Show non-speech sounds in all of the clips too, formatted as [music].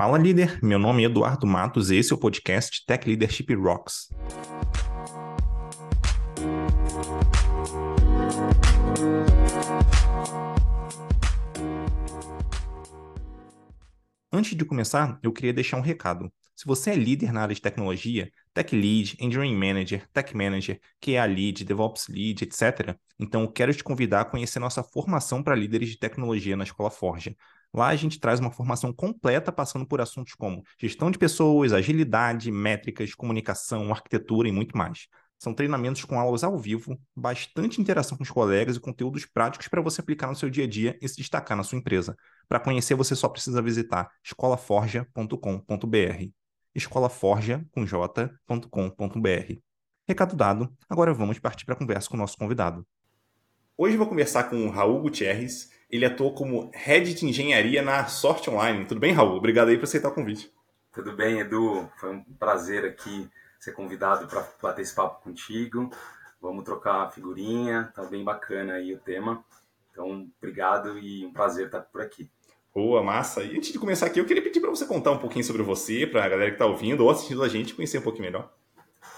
Fala líder, meu nome é Eduardo Matos e esse é o podcast Tech Leadership Rocks. Antes de começar, eu queria deixar um recado. Se você é líder na área de tecnologia, Tech Lead, Engineering Manager, Tech Manager, QA Lead, DevOps Lead, etc., então eu quero te convidar a conhecer nossa formação para líderes de tecnologia na Escola Forja. Lá a gente traz uma formação completa passando por assuntos como gestão de pessoas, agilidade, métricas, comunicação, arquitetura e muito mais. São treinamentos com aulas ao vivo, bastante interação com os colegas e conteúdos práticos para você aplicar no seu dia a dia e se destacar na sua empresa. Para conhecer, você só precisa visitar escolaforja.com.br. escolaforja com j.com.br. Recado dado, agora vamos partir para a conversa com o nosso convidado. Hoje vou conversar com o Raul Gutierrez, ele atuou como Head de Engenharia na Sorte Online. Tudo bem, Raul? Obrigado aí por aceitar o convite. Tudo bem, Edu. Foi um prazer aqui ser convidado para bater esse papo contigo. Vamos trocar a figurinha, tá bem bacana aí o tema. Então, obrigado e um prazer estar por aqui. Boa, massa. E antes de começar aqui, eu queria pedir para você contar um pouquinho sobre você, para a galera que está ouvindo ou assistindo a gente conhecer um pouquinho melhor.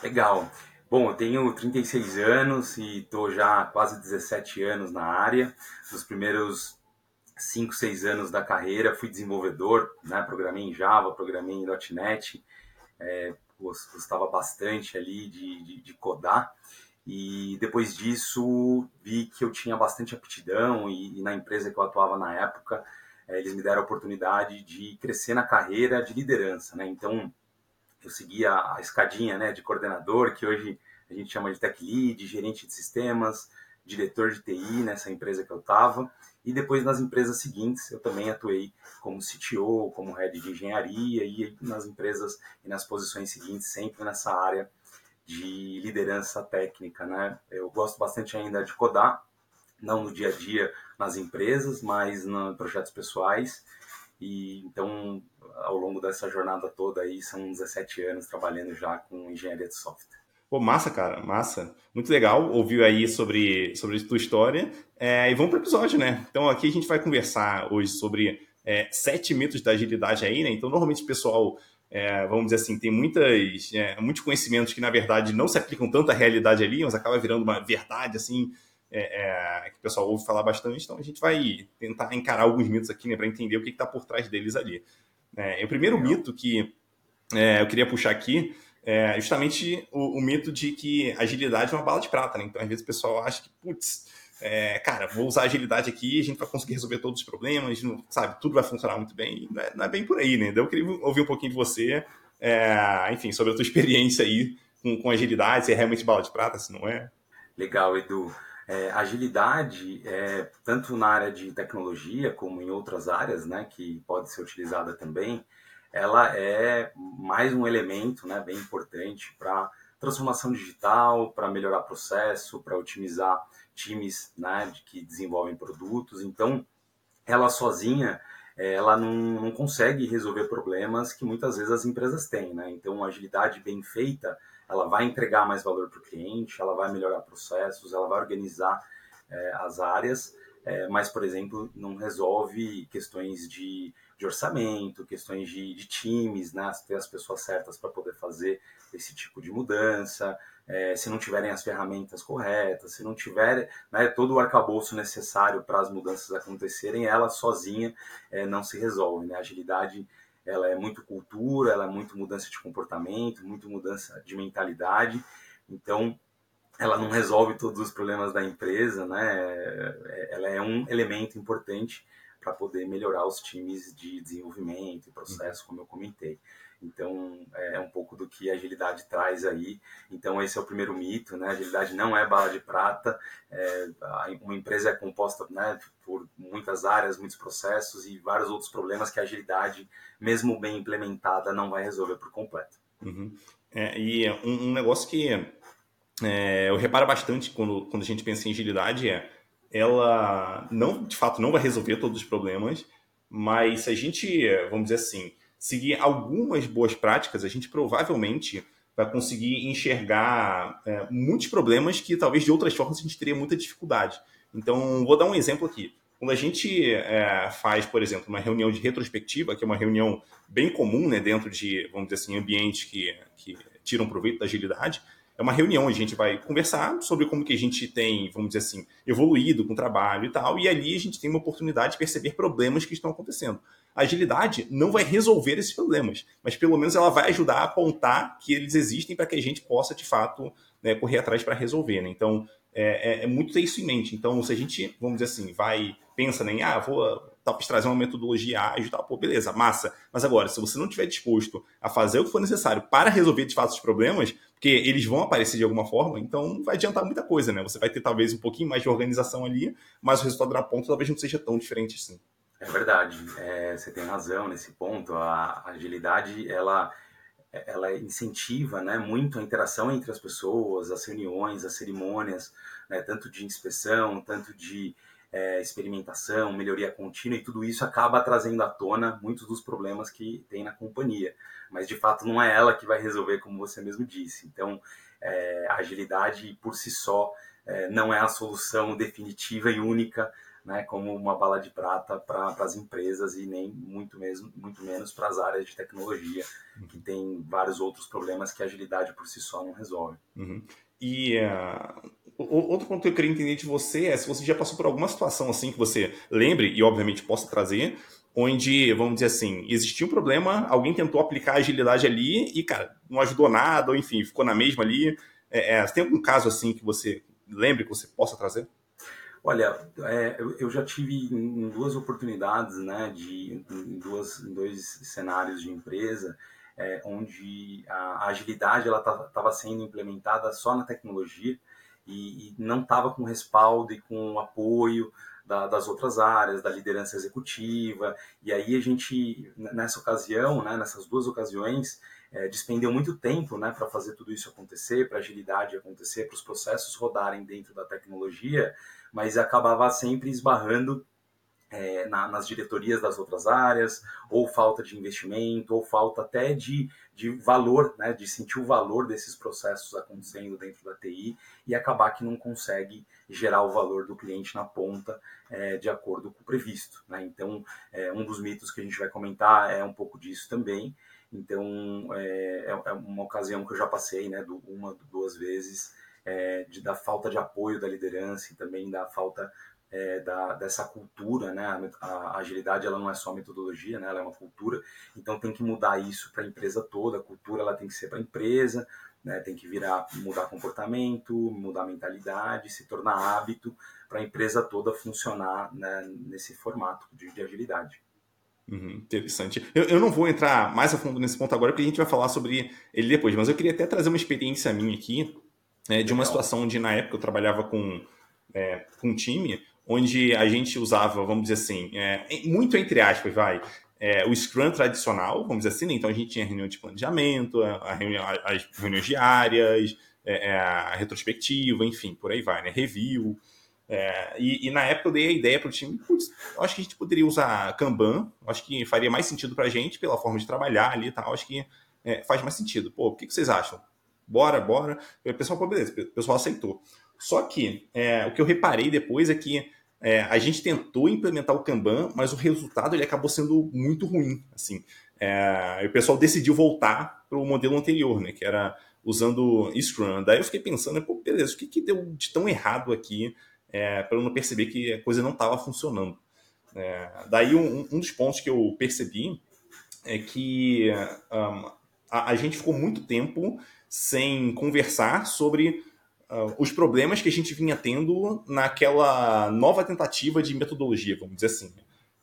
Legal. Bom, eu tenho 36 anos e estou já quase 17 anos na área. Nos primeiros 5, 6 anos da carreira fui desenvolvedor, né? programei em Java, programei em .NET, é, gostava bastante ali de, de, de, codar. E depois disso vi que eu tinha bastante aptidão e, e na empresa que eu atuava na época, é, eles me deram a oportunidade de crescer na carreira de liderança. Né? Então, eu seguia a escadinha né, de coordenador, que hoje a gente chama de tech lead, gerente de sistemas, diretor de TI nessa empresa que eu estava. E depois nas empresas seguintes eu também atuei como CTO, como head de engenharia e nas empresas e nas posições seguintes sempre nessa área de liderança técnica, né? Eu gosto bastante ainda de codar, não no dia a dia nas empresas, mas em projetos pessoais. E então, ao longo dessa jornada toda aí, são 17 anos trabalhando já com engenharia de software. Pô, massa, cara, massa. Muito legal ouvir aí sobre, sobre a tua história. É, e vamos para o episódio, né? Então, aqui a gente vai conversar hoje sobre é, sete mitos da agilidade aí, né? Então, normalmente o pessoal, é, vamos dizer assim, tem muitas, é, muitos conhecimentos que, na verdade, não se aplicam tanto à realidade ali, mas acaba virando uma verdade, assim, é, é, que o pessoal ouve falar bastante, então a gente vai tentar encarar alguns mitos aqui, né, para entender o que está por trás deles ali. É, o primeiro mito que é, eu queria puxar aqui é justamente o, o, mito de que agilidade é uma bala de prata, né? Então, às vezes o pessoal acha que, putz, é, cara, vou usar agilidade aqui, a gente vai conseguir resolver todos os problemas, não, sabe, tudo vai funcionar muito bem. Não é, não é, bem por aí, né? Então, eu queria ouvir um pouquinho de você, enfim, sobre a tua experiência aí com, com agilidade, se é realmente bala de prata, se não é. Legal, Edu. É, agilidade, é, tanto na área de tecnologia como em outras áreas, né, que pode ser utilizada também, ela é mais um elemento né, bem importante para transformação digital, para melhorar processo, para otimizar times né, de que desenvolvem produtos. Então, ela sozinha, ela não, não consegue resolver problemas que muitas vezes as empresas têm. Né? Então, agilidade bem feita, ela vai entregar mais valor para o cliente, ela vai melhorar processos, ela vai organizar é, as áreas, é, mas, por exemplo, não resolve questões de, de orçamento, questões de, de, times, né? ter as pessoas certas para poder fazer esse tipo de mudança, é, se não tiverem as ferramentas corretas, se não tiver né, todo o arcabouço necessário para as mudanças acontecerem, ela sozinha não se resolve. Né? A agilidade ela é muito cultura, ela é muito mudança de comportamento, muito mudança de mentalidade. Então, ela não resolve todos os problemas da empresa, né? É, ela é um elemento importante para poder melhorar os times de desenvolvimento e processo, como eu comentei. Então, é um pouco do que a agilidade traz aí. Então, esse é o primeiro mito, né? Agilidade não é bala de prata. É, uma empresa é composta né, por muitas áreas, muitos processos e vários outros problemas que a agilidade, mesmo bem implementada, não vai resolver por completo. Uhum. É, e um, um, negócio que é, eu reparo bastante quando, quando a gente pensa em agilidade é ela não, de fato, não vai resolver todos os problemas, mas se a gente, vamos dizer assim, seguir algumas boas práticas, a gente provavelmente vai conseguir enxergar é, muitos problemas que talvez de outras formas a gente teria muita dificuldade. Então, vou dar um exemplo aqui. quando a gente é, faz, por exemplo, uma reunião de retrospectiva, que é uma reunião bem comum né, dentro de, vamos dizer assim, ambientes que, que tiram proveito da agilidade, é uma reunião a gente vai conversar sobre como que a gente tem, vamos dizer assim, evoluído com o trabalho e tal, e ali a gente tem uma oportunidade de perceber problemas que estão acontecendo. A agilidade não vai resolver esses problemas, mas pelo menos ela vai ajudar a apontar que eles existem para que a gente possa, de fato, né, correr atrás para resolver. Né? Então, é, é, é, muito ter isso em mente. Então, se a gente, vamos dizer assim, vai, pensa em, ah, vou talvez trazer uma metodologia ágil, tal, pô, beleza, massa. Mas agora, se você não estiver disposto a fazer o que for necessário para resolver de fato os problemas, porque eles vão aparecer de alguma forma, então não vai adiantar muita coisa, né? Você vai ter talvez um pouquinho mais de organização ali, mas o resultado da ponta talvez não seja tão diferente assim. É verdade, é, você tem razão nesse ponto. A agilidade, ela ela incentiva né, muito a interação entre as pessoas, as reuniões, as cerimônias, né, tanto de inspeção, tanto de é, experimentação, melhoria contínua, e tudo isso acaba trazendo à tona muitos dos problemas que tem na companhia. Mas, de fato, não é ela que vai resolver, como você mesmo disse. Então, é, a agilidade por si só é, não é a solução definitiva e única né, como uma bala de prata para as empresas e nem muito, mesmo, muito menos para as áreas de tecnologia, que tem vários outros problemas que a agilidade por si só não resolve. Uhum. E uh, outro ponto que eu queria entender de você é se você já passou por alguma situação assim que você lembre e obviamente possa trazer, onde, vamos dizer assim, existia um problema, alguém tentou aplicar agilidade ali e, cara, não ajudou nada, ou enfim, ficou na mesma ali. É, é, tem algum caso assim que você lembre que você possa trazer? Olha, é, eu, já tive em duas oportunidades, né, de, em, duas, em dois cenários de empresa, é, onde a agilidade ela estava sendo implementada só na tecnologia e, e não estava com respaldo e com apoio da, das outras áreas, da liderança executiva. E aí a gente, nessa ocasião, né, nessas duas ocasiões, é, despendeu muito tempo né, para fazer tudo isso acontecer, para agilidade acontecer, para os processos rodarem dentro da tecnologia, mas acabava sempre esbarrando é, na, nas diretorias das outras áreas, ou falta de investimento, ou falta até de, de valor, né, de sentir o valor desses processos acontecendo dentro da TI e acabar que não consegue gerar o valor do cliente na ponta é, de acordo com o previsto. Né? Então, é, um dos mitos que a gente vai comentar é um pouco disso também. Então, é, é, é uma ocasião que eu já passei, né, uma, duas vezes, é, de, da falta de apoio da liderança e também da falta é, da, dessa cultura, né? A, a, agilidade ela não é só metodologia, né? Ela é uma cultura. Então tem que mudar isso para a empresa toda. A cultura ela tem que ser para a empresa, né? Tem que virar mudar comportamento, mudar mentalidade, se tornar hábito para a empresa toda funcionar né? nesse formato de, de agilidade. Uhum, interessante. Eu, eu, não vou entrar mais a fundo nesse ponto agora, porque a gente vai falar sobre ele depois, mas eu queria até trazer uma experiência minha aqui, né, de uma situação onde na época eu trabalhava com, é, com um time onde a gente usava, vamos dizer assim, é, muito entre aspas, vai, é, o Scrum tradicional, vamos dizer assim, né? então a gente tinha reunião de planejamento, a reunião, as reuniões diárias, é, é, a retrospectiva, enfim, por aí vai, né? Review. É, e, e, na época eu dei a ideia para o time, putz, acho que a gente poderia usar Kanban, acho que faria mais sentido para a gente, pela forma de trabalhar ali e tal, acho que é, faz mais sentido. Pô, o que, que vocês acham? Bora, bora. O pessoal, pô, beleza, o pessoal aceitou. Só que é, o que eu reparei depois é que é, a gente tentou implementar o Kanban, mas o resultado ele acabou sendo muito ruim. Assim, é, o pessoal decidiu voltar para o modelo anterior, né, que era usando Scrum. Daí eu fiquei pensando, pô, beleza, o que, que deu de tão errado aqui é, para eu não perceber que a coisa não estava funcionando? É, daí um, um, dos pontos que eu percebi é que um, a, a gente ficou muito tempo sem conversar sobre uh, os problemas que a gente vinha tendo naquela nova tentativa de metodologia, vamos dizer assim.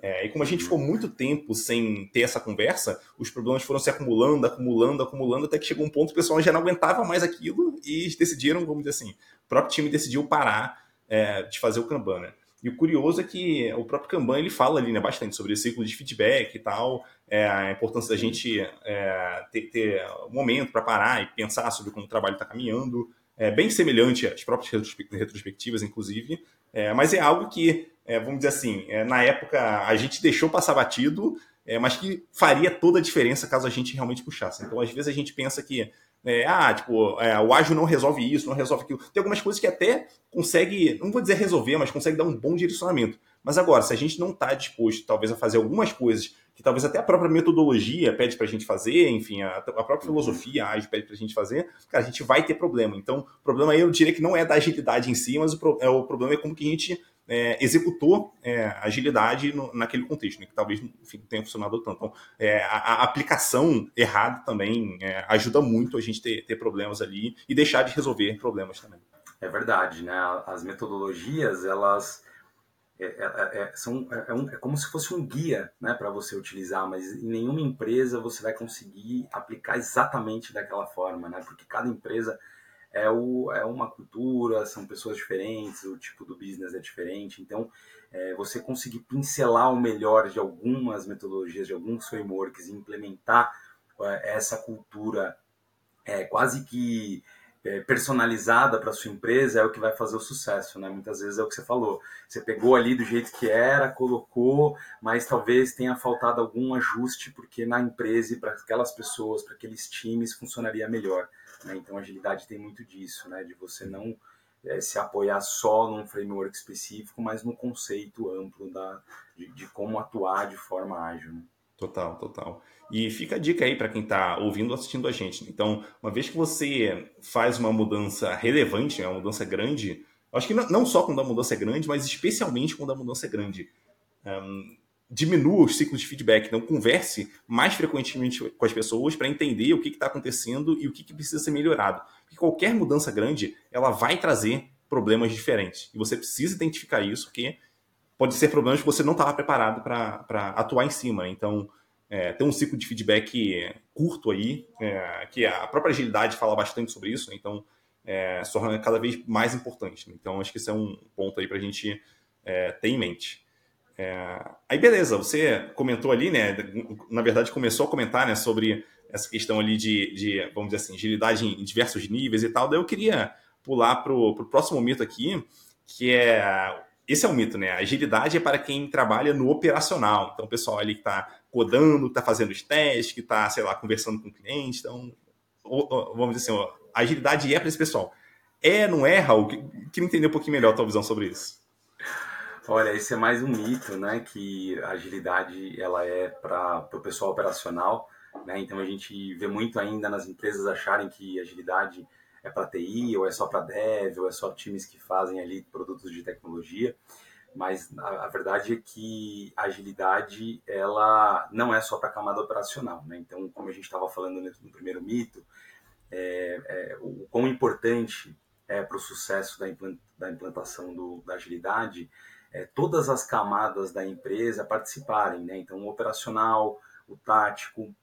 É, e como a gente ficou muito tempo sem ter essa conversa, os problemas foram se acumulando, acumulando, acumulando, até que chegou um ponto que o pessoal já não aguentava mais aquilo e decidiram, vamos dizer assim, o próprio time decidiu parar é, de fazer o Kanban, né? E o curioso é que o próprio Kanban ele fala ali né, bastante sobre esse ciclo de feedback e tal, é, a importância da gente é, ter, ter um momento para parar e pensar sobre como o trabalho está caminhando, é bem semelhante às próprias retrospectivas, inclusive, é, mas é algo que, é, vamos dizer assim, é, na época a gente deixou passar batido, é, mas que faria toda a diferença caso a gente realmente puxasse. Então, às vezes a gente pensa que, é, ah, tipo, é, o ágil não resolve isso, não resolve aquilo. Tem algumas coisas que até consegue, não vou dizer resolver, mas consegue dar um bom direcionamento. Mas agora, se a gente não está disposto, talvez, a fazer algumas coisas que talvez até a própria metodologia pede para a gente fazer, enfim, a, a própria uhum. filosofia ágil pede para a gente fazer, cara, a gente vai ter problema. Então, o problema aí eu diria que não é da agilidade em si, mas o, pro, é, o problema é como que a gente é, executou é, agilidade no, naquele contexto, né, que talvez enfim, tenha funcionado tanto. Então, é, a, a, aplicação errada também é, ajuda muito a gente ter, ter problemas ali e deixar de resolver problemas também. É verdade, né? As metodologias, elas é, é, é, são, é, um, é, como se fosse um guia né, para você utilizar, mas em nenhuma empresa você vai conseguir aplicar exatamente daquela forma, né? Porque cada empresa é, o, é uma cultura, são pessoas diferentes, o tipo do business é diferente. Então, é, você conseguir pincelar o melhor de algumas metodologias, de alguns frameworks e implementar é, essa cultura é, quase que é, personalizada para sua empresa é o que vai fazer o sucesso, né? Muitas vezes é o que você falou. Você pegou ali do jeito que era, colocou, mas talvez tenha faltado algum ajuste porque na empresa e para aquelas pessoas, para aqueles times funcionaria melhor. Né? Então, agilidade tem muito disso, né? De você não é, se apoiar só num framework específico, mas no conceito amplo da, de, de como atuar de forma ágil. Né? Total, total. E fica a dica aí para quem está ouvindo ou assistindo a gente. Então, uma vez que você faz uma mudança relevante, né, uma mudança grande, acho que não, só quando a mudança é grande, mas especialmente quando a mudança é grande. Um, diminua os ciclos de feedback, então converse mais frequentemente com as pessoas para entender o que está acontecendo e o que, que, precisa ser melhorado. Porque qualquer mudança grande, ela vai trazer problemas diferentes. E você precisa identificar isso, porque pode ser problemas que você não estava preparado para atuar em cima. Então, é, tem um ciclo de feedback curto aí, é, que a própria agilidade fala bastante sobre isso, né? então é, cada vez mais importante. Né? Então, acho que esse é um ponto aí para a gente é, ter em mente. É, aí, beleza, você comentou ali, né? Na verdade, começou a comentar né, sobre essa questão ali de, de, vamos dizer assim, agilidade em diversos níveis e tal. Daí eu queria pular para o próximo mito aqui, que é esse é o mito, né? A agilidade é para quem trabalha no operacional. Então, o pessoal ali que está codando, que está fazendo os testes, que está, sei lá, conversando com o cliente. Então, vamos dizer assim, a agilidade é para esse pessoal. É, não é, Raul? Queria entender um pouquinho melhor a tua visão sobre isso. Olha, esse é mais um mito, né? Que a agilidade ela é para o pessoal operacional, né? Então a gente vê muito ainda nas empresas acharem que agilidade é para TI, ou é só para dev, ou é só times que fazem ali produtos de tecnologia. Mas a, a verdade é que a agilidade ela não é só para a camada operacional. Né? Então, como a gente estava falando no, no, primeiro mito, é, é, o quão importante é para o sucesso da, implant, da implantação do, da agilidade é, todas as camadas da empresa participarem. Né? Então, o operacional, o tático,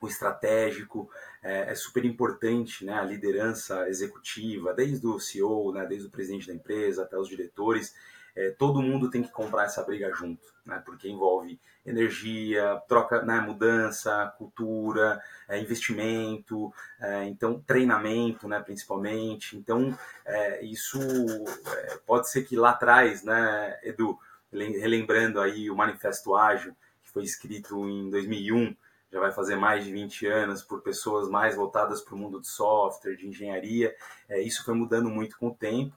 o estratégico, é, é, super importante, né, a liderança executiva, desde o CEO, né, desde o presidente da empresa até os diretores, é, todo mundo tem que comprar essa briga junto, né, porque envolve energia, troca, né, mudança, cultura, é, investimento, é, então treinamento, né, principalmente. Então é, isso é, pode ser que lá atrás, né, Edu, relembrando aí o Manifesto Ágil que foi escrito em 2001 já vai fazer mais de 20 anos, por pessoas mais voltadas para o mundo de software, de engenharia. É, isso foi mudando muito com o tempo.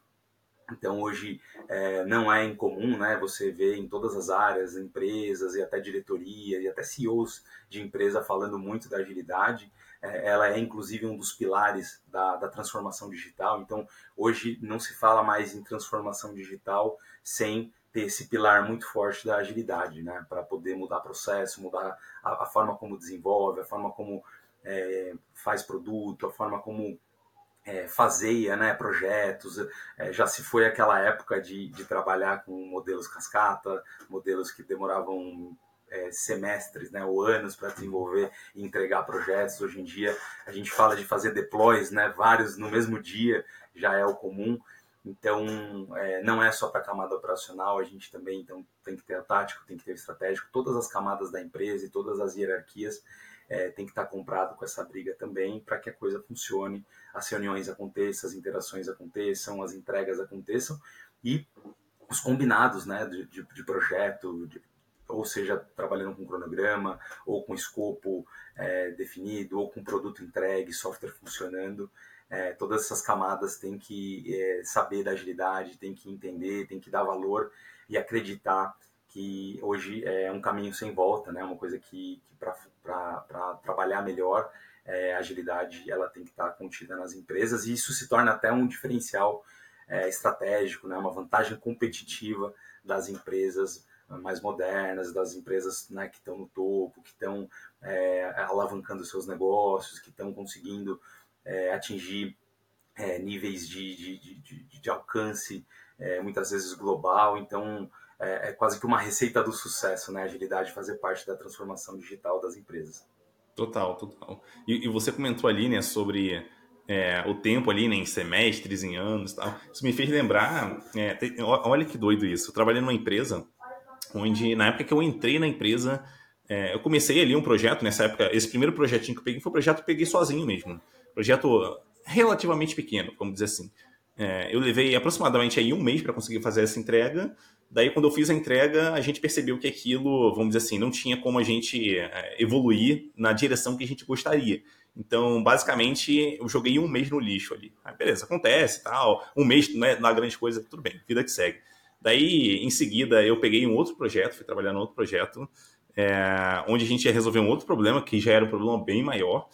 Então, hoje é, não é incomum né, você ver em todas as áreas, empresas e até diretoria e até CEOs de empresa falando muito da agilidade. É, ela é, inclusive, um dos pilares da, da transformação digital. Então, hoje não se fala mais em transformação digital sem ter esse pilar muito forte da agilidade, né? Para poder mudar processo, mudar a, a, forma como desenvolve, a forma como é, faz produto, a forma como é, né, projetos. É, já se foi aquela época de, de trabalhar com modelos cascata, modelos que demoravam é, semestres né, ou anos para desenvolver e entregar projetos. Hoje em dia a gente fala de fazer deploys, né, vários no mesmo dia, já é o comum. Então, é, não é só para a camada operacional, a gente também então, tem que ter tático, tem que ter o estratégico, todas as camadas da empresa e todas as hierarquias é, tem que estar comprado com essa briga também para que a coisa funcione, as reuniões aconteçam, as interações aconteçam, as entregas aconteçam e os combinados né, de, de, de projeto, de, ou seja, trabalhando com cronograma, ou com escopo é, definido, ou com produto entregue, software funcionando. É, todas essas camadas têm que é, saber da agilidade, tem que entender, tem que dar valor e acreditar que hoje é um caminho sem volta, né? Uma coisa que, que para trabalhar melhor, é, a agilidade ela tem que estar contida nas empresas e isso se torna até um diferencial é, estratégico, né? Uma vantagem competitiva das empresas mais modernas, das empresas né, que estão no topo, que estão é, alavancando seus negócios, que estão conseguindo é, atingir é, níveis de, de, de, de alcance é, muitas vezes global. Então, é, é, quase que uma receita do sucesso, né? Agilidade fazer parte da transformação digital das empresas. Total, total. E, e você comentou ali, né, sobre é, o tempo ali, né, em semestres, em anos tal. Isso me fez lembrar, é, olha que doido isso. Eu trabalhei numa empresa onde, na época que eu entrei na empresa, eu comecei ali um projeto, nessa época, esse primeiro projetinho que eu peguei foi um projeto que eu peguei sozinho mesmo. Projeto relativamente pequeno, vamos dizer assim. É, eu levei aproximadamente aí um mês para conseguir fazer essa entrega. Daí, quando eu fiz a entrega, a gente percebeu que aquilo, vamos dizer assim, não tinha como a gente é, evoluir na direção que a gente gostaria. Então, basicamente, eu joguei um mês no lixo ali. Ah, beleza, acontece tal. Um mês não é, não grande coisa, tudo bem, vida que segue. Daí, em seguida, eu peguei um outro projeto, fui trabalhar no outro projeto, é, onde a gente ia resolver um outro problema, que já era um problema bem maior.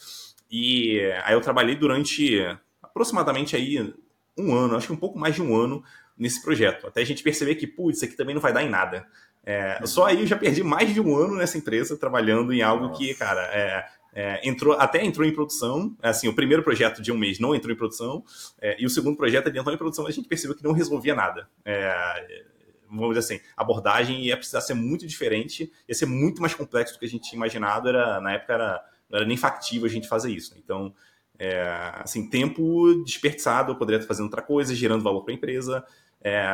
E aí eu trabalhei durante aproximadamente aí um ano, acho que um pouco mais de um ano nesse projeto, até a gente perceber que, putz, isso aqui também não vai dar em nada. É, só aí eu já perdi mais de um ano nessa empresa trabalhando em algo Nossa. que, cara, é, é, entrou, até entrou em produção. Assim, o primeiro projeto de um mês não entrou em produção, é, e o segundo projeto ele entrou em produção, a gente percebeu que não resolvia nada. É, vamos dizer assim, a abordagem ia precisar ser muito diferente, ia ser muito mais complexo do que a gente tinha imaginado. Era, na época era, não era nem factível a gente fazer isso. Então, é, assim, tempo desperdiçado, eu poderia estar fazendo outra coisa, gerando valor para a empresa. É,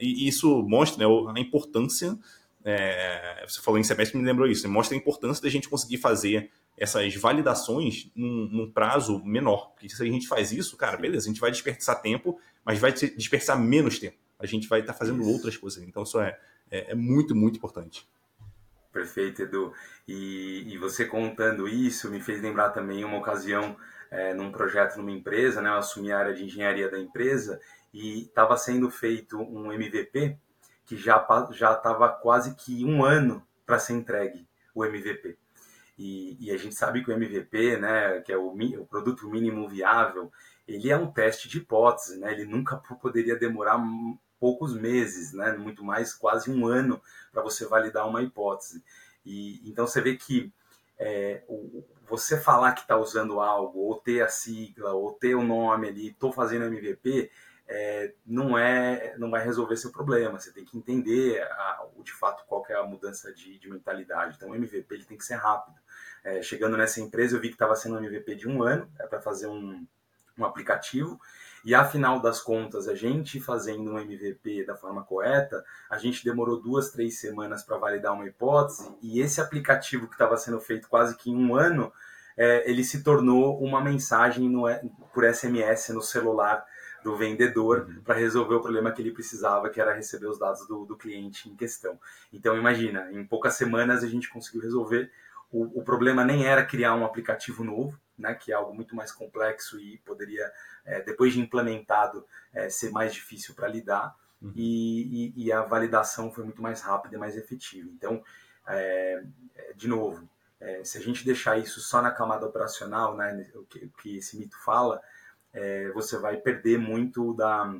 e isso mostra né, a importância. É, você falou em semestre, me lembrou isso. Né, mostra a importância da gente conseguir fazer essas validações num, num, prazo menor. Porque se a gente faz isso, cara, beleza, a gente vai desperdiçar tempo, mas vai desperdiçar menos tempo. A gente vai estar fazendo outras coisas. Então, isso é, é, é muito, muito importante. Perfeito, Edu. E, e, você contando isso me fez lembrar também uma ocasião é, num projeto numa empresa, né? Eu assumi a área de engenharia da empresa e estava sendo feito um MVP que já já estava quase que um ano para ser entregue o MVP. E, e, a gente sabe que o MVP, né, que é o, o, produto mínimo viável, ele é um teste de hipótese, né? Ele nunca poderia demorar poucos meses, né? Muito mais quase um ano para você validar uma hipótese. E então você vê que é, o, você falar que está usando algo, ou ter a sigla, ou ter o nome ali, estou fazendo MVP, é, não é não vai resolver seu problema. Você tem que entender a, de fato qual é a mudança de, de, mentalidade. Então o MVP ele tem que ser rápido. É, chegando nessa empresa eu vi que estava sendo um MVP de um ano, é para fazer um, um aplicativo e afinal das contas, a gente fazendo um MVP da forma correta, a gente demorou duas, três semanas para validar uma hipótese, e esse aplicativo que estava sendo feito quase que em um ano, é, ele se tornou uma mensagem no, por SMS no celular do vendedor uhum. para resolver o problema que ele precisava, que era receber os dados do, do cliente em questão. Então, imagina, em poucas semanas a gente conseguiu resolver. O, o problema nem era criar um aplicativo novo, né, que é algo muito mais complexo e poderia, é, depois de implementado, é, ser mais difícil para lidar. Uhum. E, e, e, a validação foi muito mais rápida e mais efetiva. Então, é, de novo, é, se a gente deixar isso só na camada operacional, né, o, que, o que esse mito fala, é, você vai perder muito da,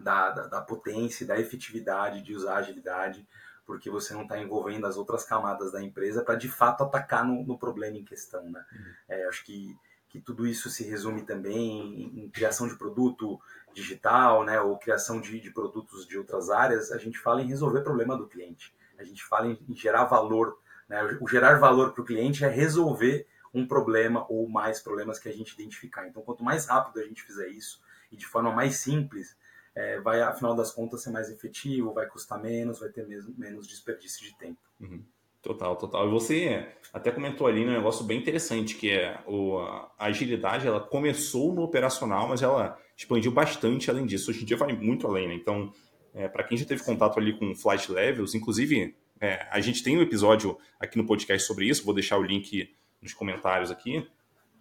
da, da, da potência, da efetividade de usar agilidade porque você não está envolvendo as outras camadas da empresa para de fato atacar no, no, problema em questão. Né? Uhum. É, acho que, que tudo isso se resume também em, em criação de produto digital, né, ou criação de, de, produtos de outras áreas. A gente fala em resolver problema do cliente, a gente fala em, em gerar valor. Né? O gerar valor para o cliente é resolver um problema ou mais problemas que a gente identificar. Então, quanto mais rápido a gente fizer isso e de forma mais simples, é, vai, afinal das contas, ser mais efetivo, vai custar menos, vai ter mesmo, menos desperdício de tempo. Uhum. Total, total. E você até comentou ali um negócio bem interessante, que é o, a agilidade, ela começou no operacional, mas ela expandiu bastante além disso. Hoje em dia vai muito além, né? Então, é, para quem já teve contato ali com flight levels, inclusive é, a gente tem um episódio aqui no podcast sobre isso, vou deixar o link nos comentários aqui,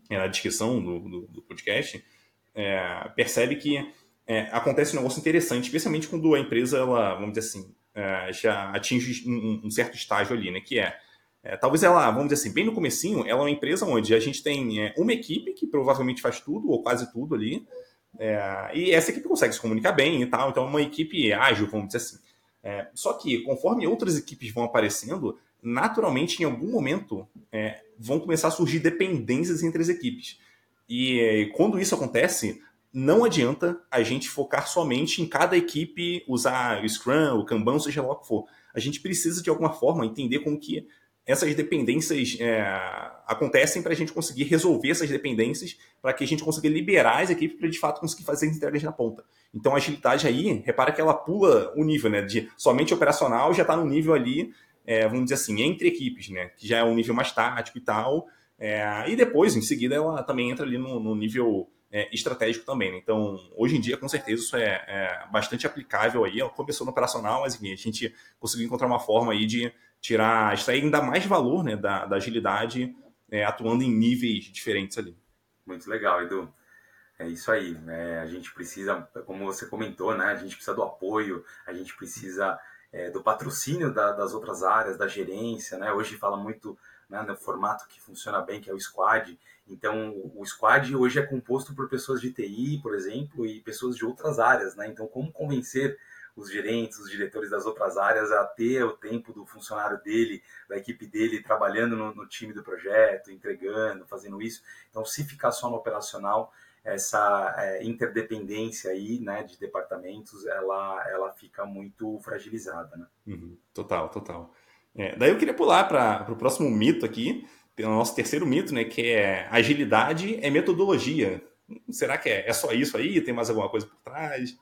é, na descrição do, do, do podcast, é, percebe que é, acontece um negócio interessante, especialmente quando a empresa, ela, vamos dizer assim, é, já atinge um, um, certo estágio ali, né? Que é, é, talvez ela, vamos dizer assim, bem no comecinho, ela é uma empresa onde a gente tem é, uma equipe que provavelmente faz tudo, ou quase tudo ali, é, e essa equipe consegue se comunicar bem e tal, então é uma equipe ágil, vamos dizer assim. É, só que, conforme outras equipes vão aparecendo, naturalmente, em algum momento, vão começar a surgir dependências entre as equipes. E quando isso acontece, não adianta a gente focar somente em cada equipe usar o Scrum, o Kanban, seja lá o que for. A gente precisa, de alguma forma, entender como que essas dependências é, acontecem para a gente conseguir resolver essas dependências, para que a gente consiga liberar as equipes para de fato conseguir fazer as entregas na ponta. Então a agilidade aí, repara que ela pula o nível, né? De somente operacional já está no nível ali, é, vamos dizer assim, entre equipes, né? Que já é um nível mais tático e tal. É, e depois, em seguida, ela também entra ali no, no nível é, estratégico também. Né? Então, hoje em dia, com certeza, isso é, é bastante aplicável aí. Começou no operacional, mas enfim, a gente conseguiu encontrar uma forma aí de tirar, extrair ainda mais valor né, da, da agilidade, é, atuando em níveis diferentes ali. Muito legal, Edu. É isso aí. Né? A gente precisa, como você comentou, né? A gente precisa do apoio, a gente precisa é, do patrocínio da, das outras áreas, da gerência, né? Hoje fala muito né, no formato que funciona bem, que é o squad. Então, o squad hoje é composto por pessoas de TI, por exemplo, e pessoas de outras áreas, né? Então, como convencer os gerentes, os diretores das outras áreas a ter o tempo do funcionário dele, da equipe dele, trabalhando no, no time do projeto, entregando, fazendo isso. Então, se ficar só no operacional, essa é, interdependência aí, né, de departamentos, ela, ela fica muito fragilizada, né? Uhum, total, total. É, daí eu queria pular para o próximo mito aqui, o nosso terceiro mito, né, que é agilidade é metodologia. Será que é, é só isso aí? Tem mais alguma coisa por trás?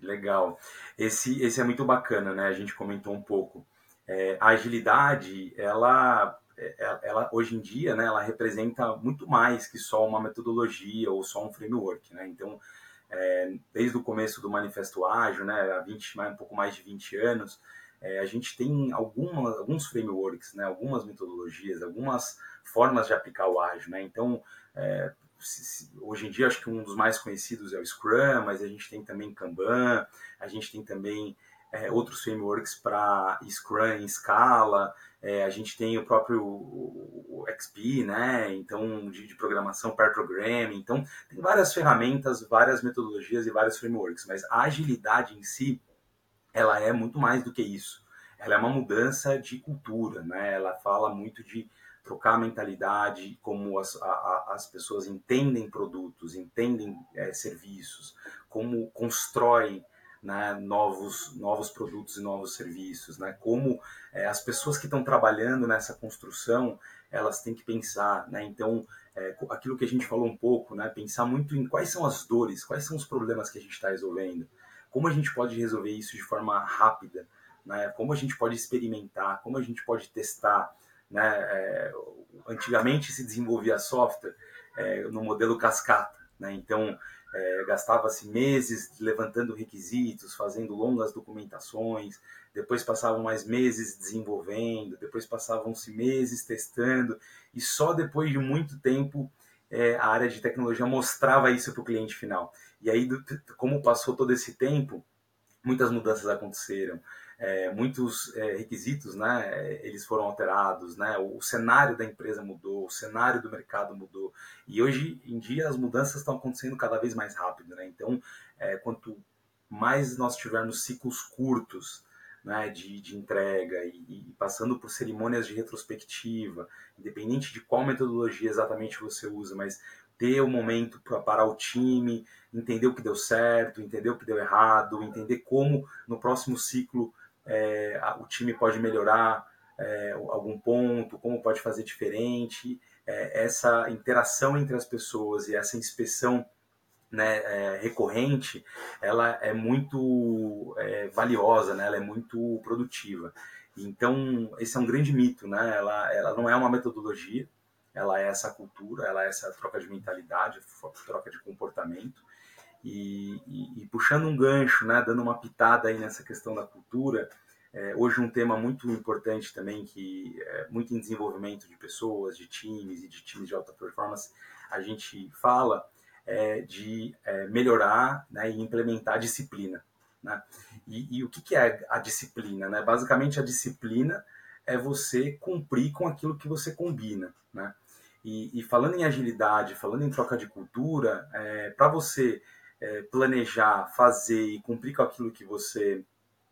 Legal. Esse, esse é muito bacana, né? A gente comentou um pouco. É, a agilidade, ela, é, é, ela hoje em dia, né, ela representa muito mais que só uma metodologia ou só um framework, né? Então, é, desde o começo do Manifesto Ágil, né, há 20, um pouco mais de 20 anos, é, a gente tem alguma, alguns frameworks, né, algumas metodologias, algumas formas de aplicar o ágil. Né? Então, é, hoje em dia, acho que um dos mais conhecidos é o Scrum, mas a gente tem também Kanban, a gente tem também é, outros frameworks para Scrum em escala, é, a gente tem o próprio o, o XP, né? Então, de, de, programação pair programming. Então, tem várias ferramentas, várias metodologias e vários frameworks, mas a agilidade em si ela é muito mais do que isso. Ela é uma mudança de cultura, né? Ela fala muito de trocar a mentalidade, como as, a, as pessoas entendem produtos, entendem é, serviços, como constroem né, novos, novos produtos e novos serviços, né? Como é, as pessoas que estão trabalhando nessa construção, elas têm que pensar, né? Então, é, aquilo que a gente falou um pouco, né? Pensar muito em quais são as dores, quais são os problemas que a gente está resolvendo como a gente pode resolver isso de forma rápida, né? Como a gente pode experimentar, como a gente pode testar, né? É, antigamente se desenvolvia software é, no modelo cascata, né? Então é, gastava-se meses levantando requisitos, fazendo longas documentações, depois passavam mais meses desenvolvendo, depois passavam-se meses testando, e só depois de muito tempo é, a área de tecnologia mostrava isso para o cliente final. E aí, como passou todo esse tempo, muitas mudanças aconteceram, é, muitos é, requisitos, né, eles foram alterados, né, o, o, cenário da empresa mudou, o cenário do mercado mudou, e hoje em dia as mudanças estão acontecendo cada vez mais rápido, né, então é, quanto mais nós tivermos ciclos curtos, né, de, de entrega e, e, passando por cerimônias de retrospectiva, independente de qual metodologia exatamente você usa, mas ter o um momento para parar o time, entender o que deu certo, entender o que deu errado, entender como no próximo ciclo é, o time pode melhorar é, algum ponto, como pode fazer diferente. É, essa interação entre as pessoas e essa inspeção né, é, recorrente, ela é muito é, valiosa, né, ela é muito produtiva. Então, esse é um grande mito, né? ela, ela não é uma metodologia, ela é essa cultura, ela é essa troca de mentalidade, troca de comportamento. E, e, e, puxando um gancho, né, dando uma pitada aí nessa questão da cultura, é, hoje um tema muito importante também, que é muito em desenvolvimento de pessoas, de times e de times de alta performance, a gente fala é, de é, melhorar né, e implementar disciplina. Né? E, e, o que, que é a disciplina? Né? Basicamente, a disciplina é você cumprir com aquilo que você combina. Né? E, e falando em agilidade, falando em troca de cultura, é, para você é, planejar, fazer e cumprir com aquilo que você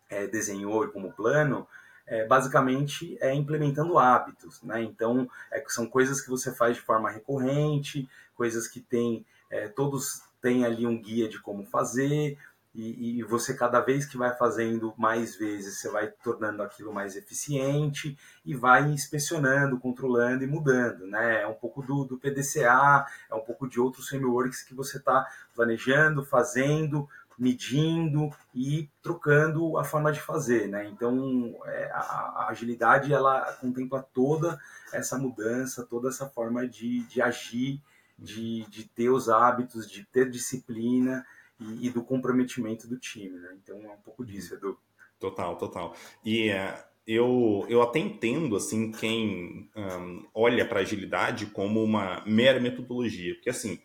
é, desenhou como plano, é, basicamente é implementando hábitos, né? Então, é, são coisas que você faz de forma recorrente, coisas que tem, é, todos têm ali um guia de como fazer, e, e, você cada vez que vai fazendo mais vezes, você vai tornando aquilo mais eficiente e vai inspecionando, controlando e mudando, né? É um pouco do, do PDCA, é um pouco de outros frameworks que você está planejando, fazendo, medindo e trocando a forma de fazer, né? Então, é, a, agilidade, ela contempla toda essa mudança, toda essa forma de, de agir, de, de ter os hábitos, de ter disciplina, e, e do comprometimento do time, né? Então é um pouco disso, Edu. Total, total. E uh, eu, eu até entendo assim quem um, olha para agilidade como uma mera metodologia, porque assim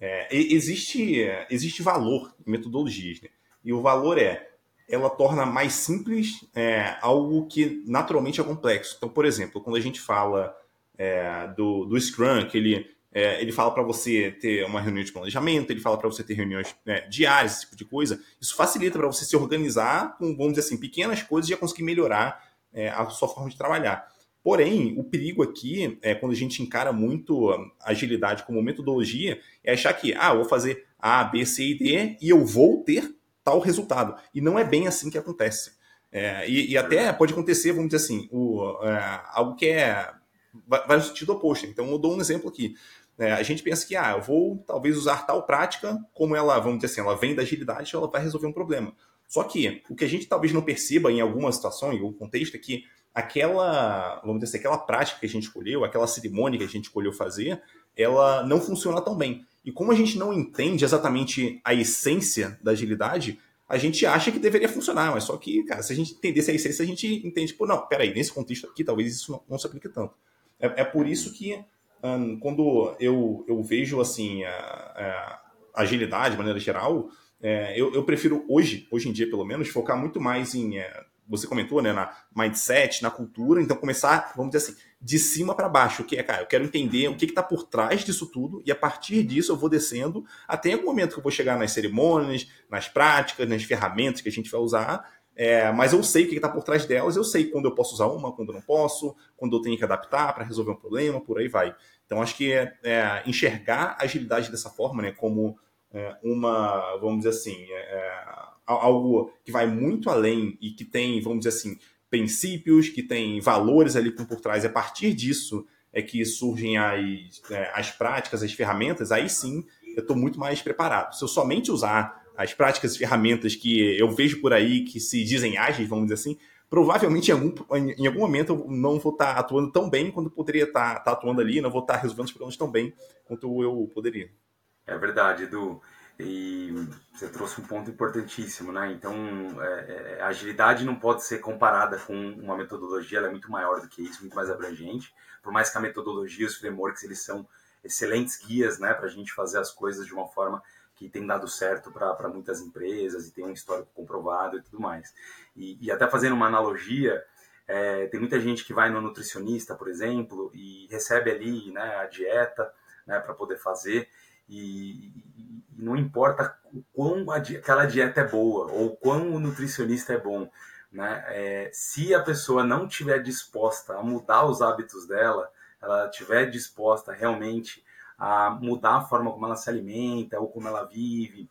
é, existe existe valor em metodologias, né? e o valor é ela torna mais simples é, algo que naturalmente é complexo. Então, por exemplo, quando a gente fala é, do, do Scrum, que ele é, ele fala para você ter uma reunião de planejamento, ele fala para você ter reuniões né, diárias, esse tipo de coisa. Isso facilita para você se organizar com, vamos dizer assim, pequenas coisas e já conseguir melhorar é, a sua forma de trabalhar. Porém, o perigo aqui, é, quando a gente encara muito agilidade como metodologia, é achar que, ah, vou fazer A, B, C e D e eu vou ter tal resultado. E não é bem assim que acontece. É, e, e, até pode acontecer, vamos dizer assim, o, é, algo que é vai no sentido oposto. Então, eu dou um exemplo aqui. É, a gente pensa que, ah, eu vou talvez usar tal prática, como ela, vamos dizer assim, ela vem da agilidade, ela vai resolver um problema. Só que o que a gente talvez não perceba em alguma situação, em algum contexto, é que aquela, vamos dizer assim, aquela prática que a gente escolheu, aquela cerimônia que a gente escolheu fazer, ela não funciona tão bem. E como a gente não entende exatamente a essência da agilidade, a gente acha que deveria funcionar, mas só que, cara, se a gente entendesse a essência, a gente entende, pô, não, peraí, nesse contexto aqui, talvez isso não, não se aplique tanto. É, é por isso que quando eu, eu vejo assim a, a agilidade de maneira geral, é, eu, eu, prefiro hoje, hoje em dia pelo menos, focar muito mais em é, você comentou, né, na mindset, na cultura, então começar, vamos dizer assim, de cima para baixo, que é, cara, eu quero entender o que está por trás disso tudo e a partir disso eu vou descendo até algum momento que eu vou chegar nas cerimônias, nas práticas, nas ferramentas que a gente vai usar é, mas eu sei o que está por trás delas, eu sei quando eu posso usar uma, quando eu não posso, quando eu tenho que adaptar para resolver um problema, por aí vai. Então, acho que é, é enxergar a agilidade dessa forma, né, como é, uma, vamos dizer assim, é, é, algo que vai muito além e que tem, vamos dizer assim, princípios, que tem valores ali por trás, e a partir disso é que surgem as, é, as práticas, as ferramentas, aí sim eu estou muito mais preparado. Se eu somente usar as práticas e ferramentas que eu vejo por aí que se dizem ágeis, vamos dizer assim, provavelmente em algum, em algum momento eu não vou estar atuando tão bem quanto poderia estar, estar atuando ali, não vou estar resolvendo os problemas tão bem quanto eu poderia. É verdade, Edu. E você trouxe um ponto importantíssimo, né? Então, é, é, a agilidade não pode ser comparada com uma metodologia, ela é muito maior do que isso, muito mais abrangente. Por mais que a metodologia, os frameworks, eles são excelentes guias, né, para a gente fazer as coisas de uma forma que tem dado certo para muitas empresas e tem um histórico comprovado e tudo mais. E, e até fazendo uma analogia, é, tem muita gente que vai no nutricionista, por exemplo, e recebe ali né, a dieta né, para poder fazer, e, e, não importa o quão a, aquela dieta é boa ou quão o nutricionista é bom. Né? É, se a pessoa não estiver disposta a mudar os hábitos dela, ela estiver disposta realmente a mudar a forma como ela se alimenta, ou como ela vive,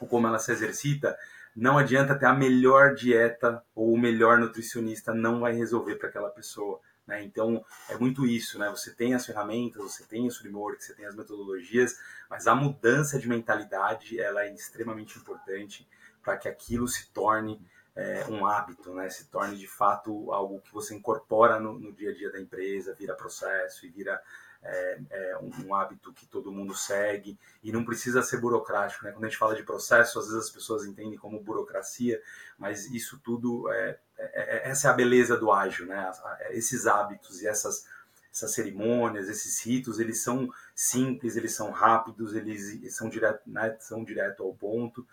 ou como ela se exercita, não adianta ter a melhor dieta ou o melhor nutricionista, não vai resolver para aquela pessoa. Né? Então, é muito isso, né? Você tem as ferramentas, você tem os frameworks, você tem as metodologias, mas a mudança de mentalidade, ela é extremamente importante para que aquilo se torne é, um hábito, né? Se torne, de fato, algo que você incorpora no, no dia a dia da empresa, vira processo e vira é, é um hábito que todo mundo segue e não precisa ser burocrático. Né? Quando a gente fala de processo, às vezes as pessoas entendem como burocracia, mas isso tudo é, é, é essa é a beleza do ágil, né? Esses hábitos e essas essas cerimônias, esses ritos, eles são simples, eles são rápidos, eles são direto, né, são direto ao ponto,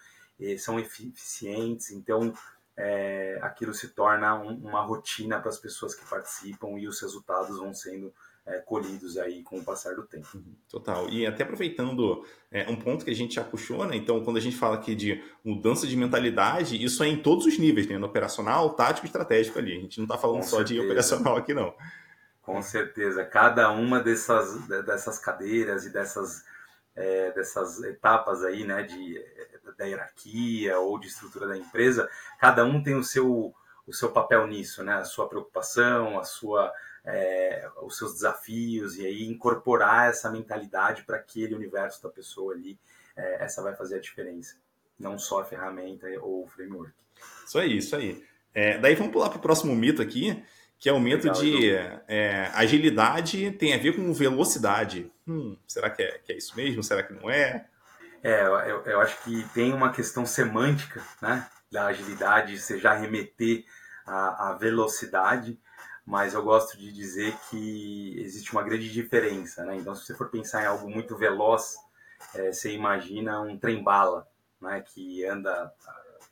são eficientes. Então, é, aquilo se torna um, uma rotina para as pessoas que participam e os resultados vão sendo é, colhidos aí com o passar do tempo. Uhum, total. E até aproveitando é, um ponto que a gente já puxou, né? Então, quando a gente fala aqui de mudança de mentalidade, isso é em todos os níveis, né? No operacional, tático e estratégico ali. A gente não está falando com só certeza. de operacional aqui, não. Com certeza. Cada uma dessas, dessas cadeiras e dessas, é, dessas etapas aí, né? De, da hierarquia ou de estrutura da empresa, cada um tem o seu, o seu papel nisso, né? A sua preocupação, a sua é, os seus desafios e aí incorporar essa mentalidade para aquele universo da pessoa ali, é, essa vai fazer a diferença, não só a ferramenta ou o framework. Isso aí, isso aí. É, daí vamos pular para o próximo mito aqui, que é o mito Legal, de é, agilidade tem a ver com velocidade. Hum, será que é, que é isso mesmo? Será que não é? É, eu, eu acho que tem uma questão semântica, né, da agilidade, você já remeter à velocidade, mas eu gosto de dizer que existe uma grande diferença, né? Então, se você for pensar em algo muito veloz, é, você imagina um trem-bala, né? Que anda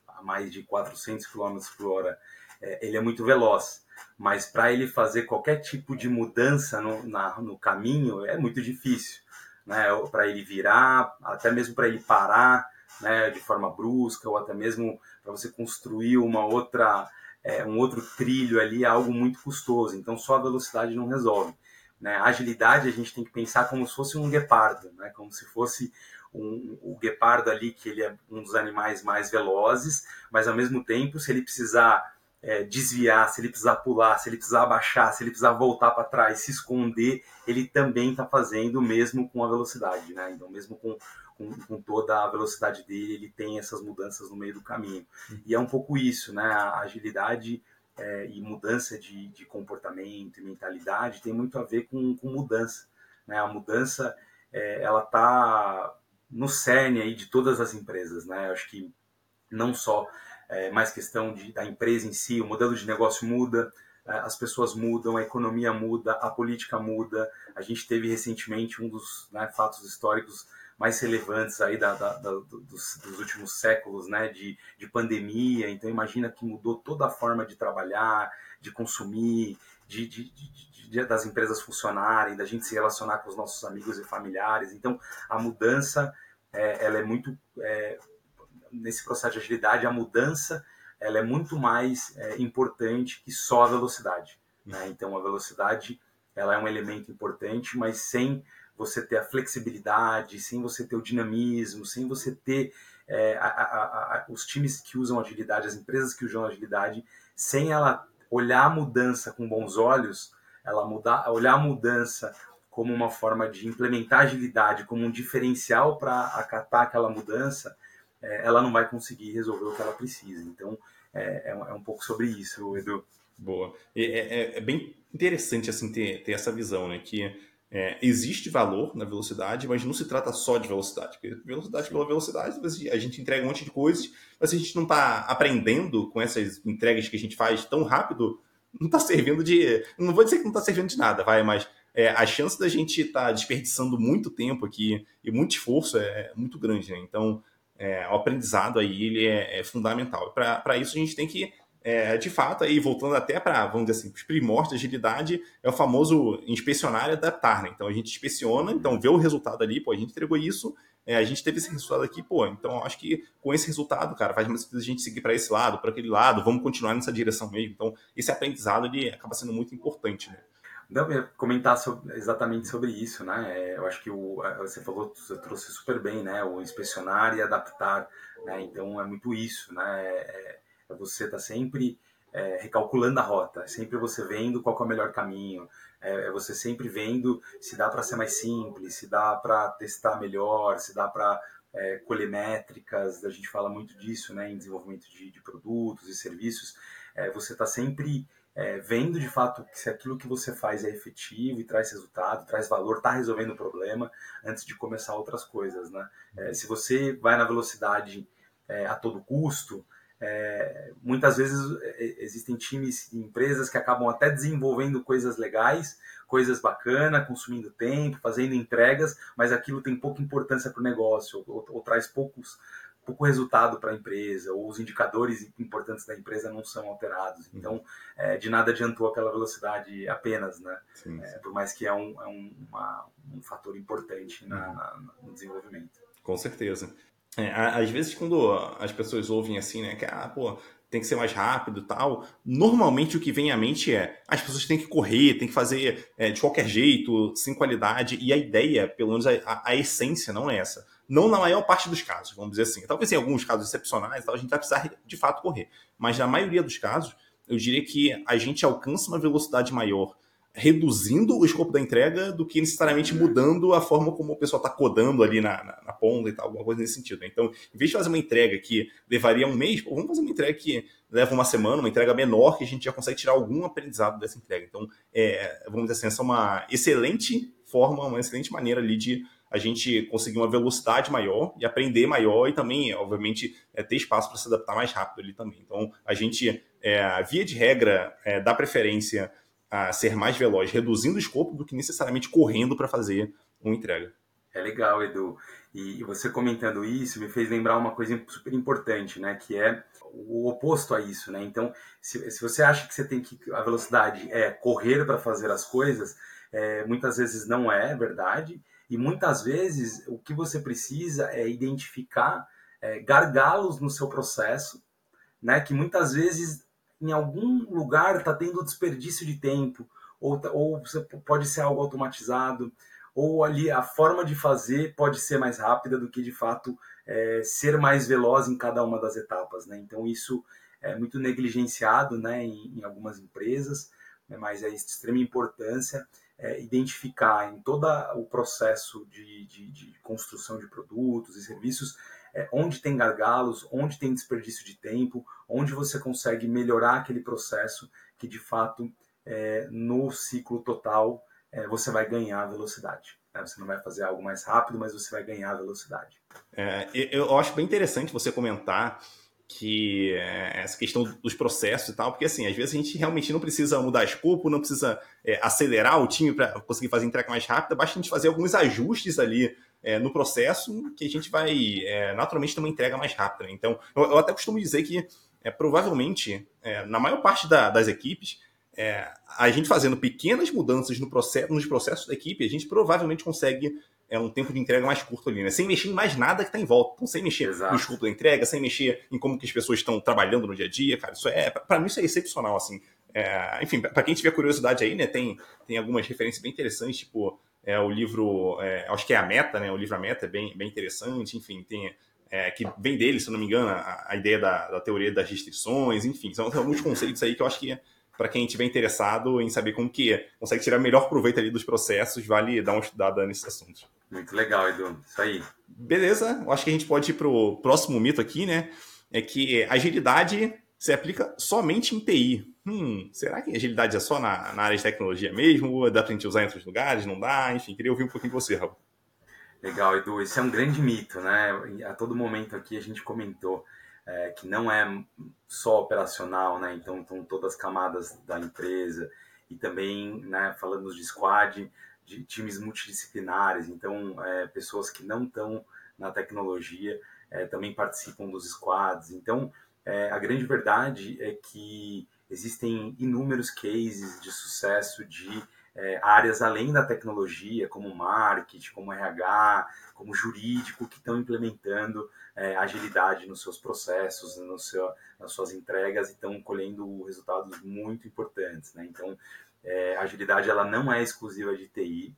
a mais de 400 km por hora. É, ele é muito veloz, mas para ele fazer qualquer tipo de mudança no, na, no caminho é muito difícil, né? Para ele virar, até mesmo para ele parar, né? De forma brusca, ou até mesmo para você construir uma outra é, um outro trilho ali é algo muito custoso, então só a velocidade não resolve. Né? A agilidade a gente tem que pensar como se fosse um guepardo, né? como se fosse um, o guepardo ali, que ele é um dos animais mais velozes, mas ao mesmo tempo, se ele precisar é, desviar, se ele precisar pular, se ele precisar abaixar, se ele precisar voltar para trás, se esconder, ele também está fazendo mesmo com a velocidade, né? Então, mesmo com com, com, toda a velocidade dele, ele tem essas mudanças no meio do caminho. Uhum. E é um pouco isso, né? A agilidade é, e mudança de, de, comportamento e mentalidade tem muito a ver com, com mudança. Né? A mudança, é, ela está no cerne aí de todas as empresas, né? Eu acho que não só é, mais questão de, da empresa em si, o modelo de negócio muda, é, as pessoas mudam, a economia muda, a política muda. A gente teve recentemente um dos né, fatos históricos mais relevantes aí da, da, da, dos, dos, últimos séculos, né, de, de pandemia. Então imagina que mudou toda a forma de trabalhar, de consumir, de, de, de, das empresas funcionarem, da gente se relacionar com os nossos amigos e familiares. Então a mudança, é, ela é muito é, nesse processo de agilidade, a mudança ela é muito mais é, importante que só a velocidade. Né? Então a velocidade ela é um elemento importante, mas sem você ter a flexibilidade, sem você ter o dinamismo, sem você ter é, a, a, a, os times que usam agilidade, as empresas que usam agilidade, sem ela olhar a mudança com bons olhos, ela mudar, olhar a mudança como uma forma de implementar agilidade, como um diferencial para acatar aquela mudança, é, ela não vai conseguir resolver o que ela precisa. Então, é, é, um, é pouco sobre isso, Edu. Boa. É, é, é, bem interessante assim ter, ter essa visão, né? Que é, existe valor na velocidade, mas não se trata só de velocidade. Porque velocidade pela velocidade, a gente entrega um monte de coisas, mas se a gente não está aprendendo com essas entregas que a gente faz tão rápido, não está servindo de. Não vou dizer que não está servindo de nada, vai, mas é, a chance da gente estar tá desperdiçando muito tempo aqui e muito esforço é, muito grande. Né? Então, é, o aprendizado aí ele é, é fundamental. Para isso, a gente tem que é, de fato, aí voltando até para, vamos dizer assim, os primórdios da agilidade, é o famoso inspecionar e adaptar, né? Então a gente inspeciona, então vê o resultado ali, pô, a gente entregou isso, é, a gente teve esse resultado aqui, pô, então acho que com esse resultado, cara, faz mais sentido a gente seguir para esse lado, para aquele lado, vamos continuar nessa direção mesmo. Então, esse aprendizado ele acaba sendo muito importante, né? Não, eu comentar sobre, exatamente sobre isso, né? É, eu acho que o, você falou, você trouxe super bem, né? O inspecionar e adaptar, né? Então é muito isso, né? É, é você estar tá sempre é, recalculando a rota, sempre você vendo qual é o melhor caminho, é, é você sempre vendo se dá para ser mais simples, se dá para testar melhor, se dá para é, colher métricas, a gente fala muito disso né, em desenvolvimento de, de produtos e serviços, é, você está sempre é, vendo de fato se aquilo que você faz é efetivo e traz resultado, traz valor, está resolvendo o problema antes de começar outras coisas, né? É, se você vai na velocidade é, a todo custo, é, muitas vezes é, existem times e empresas que acabam até desenvolvendo coisas legais, coisas bacanas, consumindo tempo, fazendo entregas, mas aquilo tem pouca importância para o negócio ou, ou, traz poucos pouco resultado para a empresa, ou os indicadores importantes da empresa não são alterados. Uhum. Então, é, de nada adiantou aquela velocidade apenas, né? Sim, é, por mais que é um, é um, uma, um fator importante na, uhum. na, no desenvolvimento. Com certeza. É, às vezes, quando as pessoas ouvem assim, né, que, ah, pô, tem que ser mais rápido tal. Normalmente o que vem à mente é as pessoas têm que correr, têm que fazer é, de qualquer jeito, sem qualidade, e a ideia, pelo menos a, a, a, essência, não é essa. Não na maior parte dos casos, vamos dizer assim. Talvez em alguns casos excepcionais, tal, a gente vai precisar de fato correr. Mas na maioria dos casos, eu diria que a gente alcança uma velocidade maior reduzindo o escopo da entrega do que necessariamente mudando a forma como o pessoal está codando ali na, na, na, ponta e tal, alguma coisa nesse sentido. Então, em vez de fazer uma entrega que levaria um mês, vamos fazer uma entrega que leva uma semana, uma entrega menor, que a gente já consegue tirar algum aprendizado dessa entrega. Então, é, vamos dizer assim, essa é uma excelente forma, uma excelente maneira ali de a gente conseguir uma velocidade maior e aprender maior e também, obviamente, é, ter espaço para se adaptar mais rápido ali também. Então, a gente, é, via de regra, é, dá preferência a ser mais veloz, reduzindo o escopo do que necessariamente correndo para fazer uma entrega. É legal, Edu. E você comentando isso me fez lembrar uma coisa super importante, né? Que é o oposto a isso, né? Então, se, se você acha que você tem que a velocidade é correr para fazer as coisas, é, muitas vezes não é verdade. E muitas vezes o que você precisa é identificar é, gargalos no seu processo, né? Que muitas vezes em algum lugar está tendo desperdício de tempo, ou, tá, ou pode ser algo automatizado, ou ali a forma de fazer pode ser mais rápida do que de fato é, ser mais veloz em cada uma das etapas. Né? Então isso é muito negligenciado né, em, em algumas empresas, né, mas é de extrema importância é, identificar em todo o processo de, de, de construção de produtos e serviços é, onde tem gargalos, onde tem desperdício de tempo, onde você consegue melhorar aquele processo que de fato é, no ciclo total é, você vai ganhar velocidade. Né? Você não vai fazer algo mais rápido, mas você vai ganhar velocidade. É, eu acho bem interessante você comentar que é, essa questão dos processos e tal, porque assim, às vezes a gente realmente não precisa mudar escopo, não precisa é, acelerar o time para conseguir fazer entrega mais rápida, basta a gente fazer alguns ajustes ali é, no processo que a gente vai é, naturalmente ter uma entrega mais rápida. Né? Então, eu, eu, até costumo dizer que é, provavelmente, é, na maior parte da, das equipes, é, a gente fazendo pequenas mudanças no processo, nos processos da equipe, a gente provavelmente consegue é um tempo de entrega mais curto ali, né? Sem mexer em mais nada que está em volta. Então, sem mexer Exato. no escopo da entrega, sem mexer em como que as pessoas estão trabalhando no dia a dia, cara. Isso é, para mim, isso é excepcional, assim. É, enfim, para quem tiver curiosidade aí, né, tem, tem algumas referências bem interessantes, tipo, é, o livro, é, acho que é a Meta, né? O livro A Meta é bem, bem interessante, enfim, tem é, que vem dele, se eu não me engano, a, a ideia da, da, teoria das restrições, enfim, são, são alguns conceitos aí que eu acho que para quem estiver interessado em saber como que consegue tirar melhor proveito ali dos processos, vale dar uma estudada nesses assuntos. Muito legal, Edu. Isso aí. Beleza, eu acho que a gente pode ir para o próximo mito aqui, né? É que agilidade se aplica somente em TI. Hum, será que agilidade é só na, na área de tecnologia mesmo? Dá para a gente usar em outros lugares? Não dá? Enfim, queria ouvir um pouquinho de você, Raul. Legal, Edu. Esse é um grande mito, né? A todo momento aqui a gente comentou é, que não é só operacional, né? Então, estão todas as camadas da empresa e também, né, falando de squad, de times multidisciplinares, então é, pessoas que não estão na tecnologia é, também participam dos squads. Então, é, a grande verdade é que existem inúmeros cases de sucesso de é, áreas além da tecnologia, como marketing, como RH, como jurídico, que estão implementando é, agilidade nos seus processos, no seu, nas suas entregas e estão colhendo resultados muito importantes. Né? Então, é, agilidade ela não é exclusiva de TI,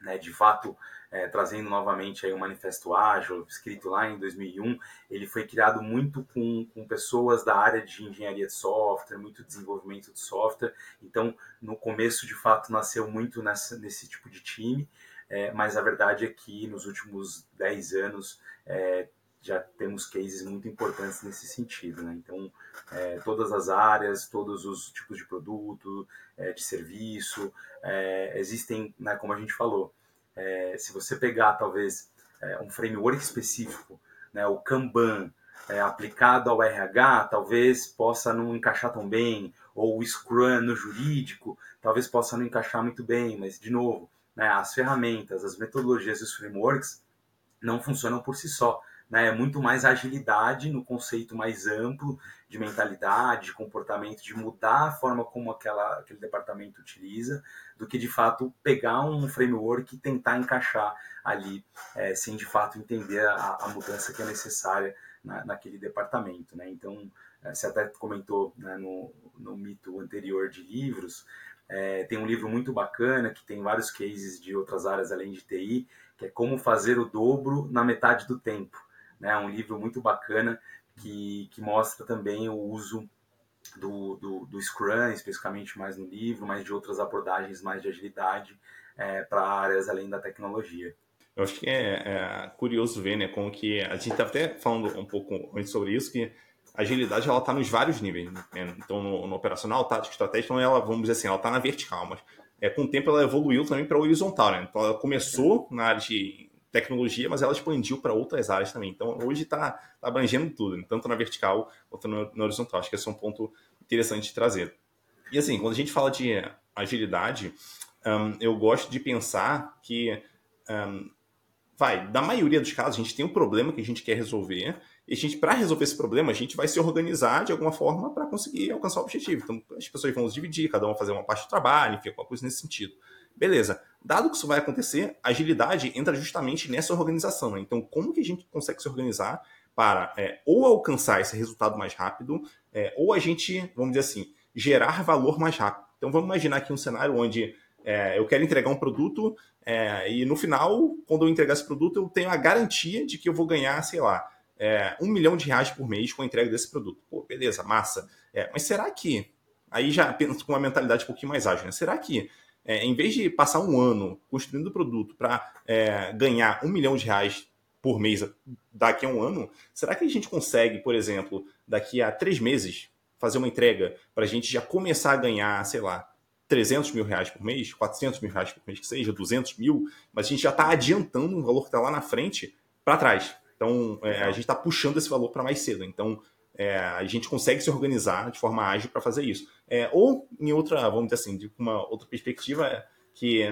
né? de fato, é, trazendo novamente aí o Manifesto Ágil, escrito lá em 2001, ele foi criado muito com, com pessoas da área de engenharia de software, muito desenvolvimento de software. Então, no começo, de fato, nasceu muito nessa, nesse tipo de time, é, mas a verdade é que nos últimos 10 anos, é, já temos cases muito importantes nesse sentido. Né? Então, é, todas as áreas, todos os tipos de produto, é, de serviço, é, existem, né, como a gente falou, é, se você pegar talvez é, um framework específico, né, o Kanban, é, aplicado ao RH, talvez possa não encaixar tão bem, ou o Scrum no jurídico, talvez possa não encaixar muito bem, mas, de novo, né, as ferramentas, as metodologias e os frameworks não funcionam por si só né, é muito mais agilidade no conceito mais amplo de mentalidade, de comportamento, de mudar a forma como aquela, aquele departamento utiliza, do que de fato pegar um framework e tentar encaixar ali, é, sem de fato entender a, a, mudança que é necessária na, naquele departamento. Né? Então, é, você até comentou né, no, no mito anterior de livros, é, tem um livro muito bacana que tem vários cases de outras áreas além de TI, que é Como Fazer o Dobro na Metade do Tempo né? Um livro muito bacana que, que mostra também o uso do, do, do Scrum, especificamente mais no livro, mas de outras abordagens mais de agilidade é, para áreas além da tecnologia. Eu acho que é, é, curioso ver, né, como que a gente está até falando um pouco antes sobre isso, que a agilidade ela está nos vários níveis, né? então no, no, operacional, tático, estratégico, então ela, vamos dizer assim, ela está na vertical, mas é, com o tempo ela evoluiu também para horizontal, né? Então ela começou na área de tecnologia, mas ela expandiu para outras áreas também. Então, hoje está tá abrangendo tudo, né? tanto na vertical quanto no, horizontal. Acho que esse é um ponto interessante de trazer. E assim, quando a gente fala de agilidade, um, eu gosto de pensar que, um, vai, da maioria dos casos, a gente tem um problema que a gente quer resolver, e a gente, para resolver esse problema, a gente vai se organizar de alguma forma para conseguir alcançar o objetivo. Então, as pessoas vão se dividir, cada um vai fazer uma parte do trabalho, enfim, alguma coisa nesse sentido. Beleza. Dado que isso vai acontecer, agilidade entra justamente nessa organização. Né? Então, como que a gente consegue se organizar para é, ou alcançar esse resultado mais rápido, é, ou a gente, vamos dizer assim, gerar valor mais rápido. Então, vamos imaginar aqui um cenário onde é, eu quero entregar um produto é, e no final, quando eu entregar esse produto, eu tenho a garantia de que eu vou ganhar, sei lá, é, um milhão de reais por mês com a entrega desse produto. Pô, beleza, massa. É, mas será que, aí já penso com uma mentalidade um pouquinho mais ágil, né? será que é, em vez de passar um ano construindo o produto para é, ganhar um milhão de reais por mês daqui a um ano, será que a gente consegue, por exemplo, daqui a três meses, fazer uma entrega para a gente já começar a ganhar, sei lá, 300 mil reais por mês, 400 mil reais por mês que seja, 200 mil, mas a gente já está adiantando um valor que está lá na frente para trás. Então, é, a gente está puxando esse valor para mais cedo. Então, é, a gente consegue se organizar de forma ágil para fazer isso. É, ou em outra, vamos dizer assim, de uma outra perspectiva, que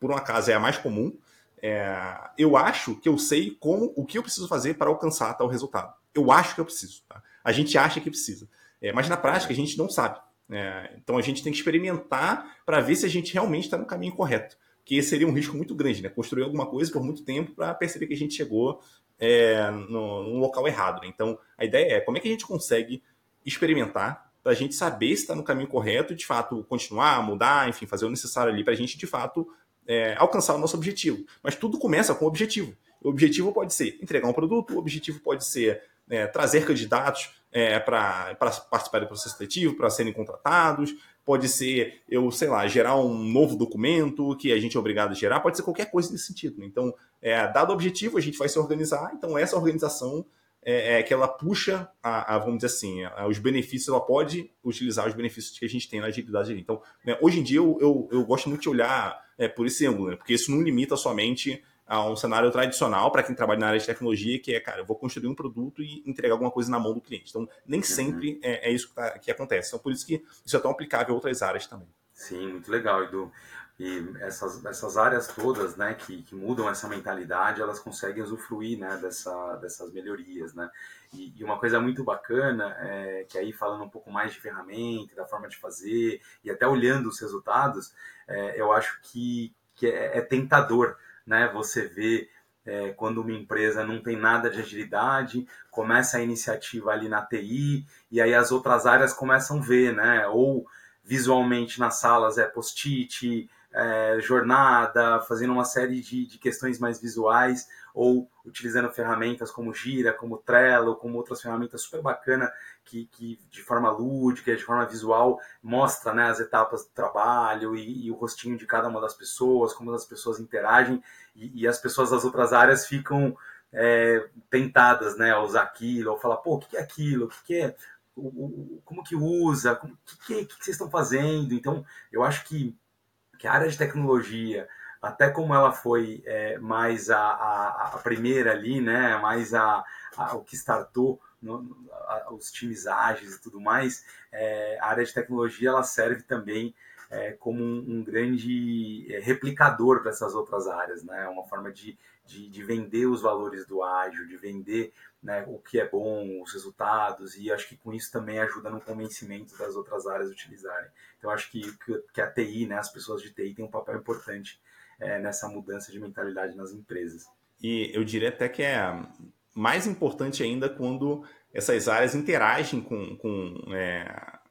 por um acaso é a mais comum, é, eu acho que eu sei como o que eu preciso fazer para alcançar tal resultado. Eu acho que eu preciso. Tá? A gente acha que precisa. É, mas na prática a gente não sabe. É, então a gente tem que experimentar para ver se a gente realmente está no caminho correto. Que seria um risco muito grande, né? Construir alguma coisa por muito tempo para perceber que a gente chegou é, no, no, local errado. Né? Então, a ideia é como é que a gente consegue experimentar para a gente saber se está no caminho correto de fato, continuar, mudar, enfim, fazer o necessário ali para a gente, de fato, é, alcançar o nosso objetivo. Mas tudo começa com o objetivo. O objetivo pode ser entregar um produto, o objetivo pode ser é, trazer candidatos é, para participar do processo seletivo, para serem contratados, pode ser eu, sei lá, gerar um novo documento que a gente é obrigado a gerar, pode ser qualquer coisa nesse sentido. Né? Então, é, dado o objetivo, a gente vai se organizar, então essa organização é, é que ela puxa, a, a, vamos dizer assim, a, os benefícios, ela pode utilizar os benefícios que a gente tem na agilidade. Então, né, hoje em dia eu, eu, eu, gosto muito de olhar é, por esse ângulo, né? porque isso não limita somente a um cenário tradicional para quem trabalha na área de tecnologia, que é, cara, eu vou construir um produto e entregar alguma coisa na mão do cliente. Então, nem uhum. sempre é, é isso que, tá, que, acontece. Então, por isso que isso é tão aplicável a outras áreas também. Sim, muito legal, Edu. E essas, essas áreas todas, né, que, que mudam essa mentalidade, elas conseguem usufruir, né, dessa, dessas melhorias, né. E, e, uma coisa muito bacana, é, que aí falando um pouco mais de ferramenta, da forma de fazer, e até olhando os resultados, é, eu acho que, que é, é tentador, né? Você vê é, quando uma empresa não tem nada de agilidade, começa a iniciativa ali na TI e aí as outras áreas começam a ver, né? Ou visualmente nas salas é post-it, é, jornada, fazendo uma série de, de questões mais visuais, ou utilizando ferramentas como Gira, como Trello, como outras ferramentas super bacana que, que de forma lúdica, de forma visual, mostra né, as etapas do trabalho e, e, o rostinho de cada uma das pessoas, como as pessoas interagem e, e as pessoas das outras áreas ficam é, tentadas né, a usar aquilo, ou falar, pô, o que é aquilo? O que é? O, o, como que usa? O que, que, que, vocês estão fazendo? Então, eu acho que, que a área de tecnologia, até como ela foi é, mais a, a, a, primeira ali, né, mais a, a o que startou no, a, os times ágeis e tudo mais, é, a área de tecnologia ela serve também é, como um, um grande é, replicador para essas outras áreas, né? Uma forma de, de, de, vender os valores do ágil, de vender né, o que é bom, os resultados, e acho que com isso também ajuda no convencimento das outras áreas utilizarem. Então, acho que, que a TI, né, as pessoas de TI, têm um papel importante é, nessa mudança de mentalidade nas empresas. E eu diria até que é mais importante ainda quando essas áreas interagem com, com é,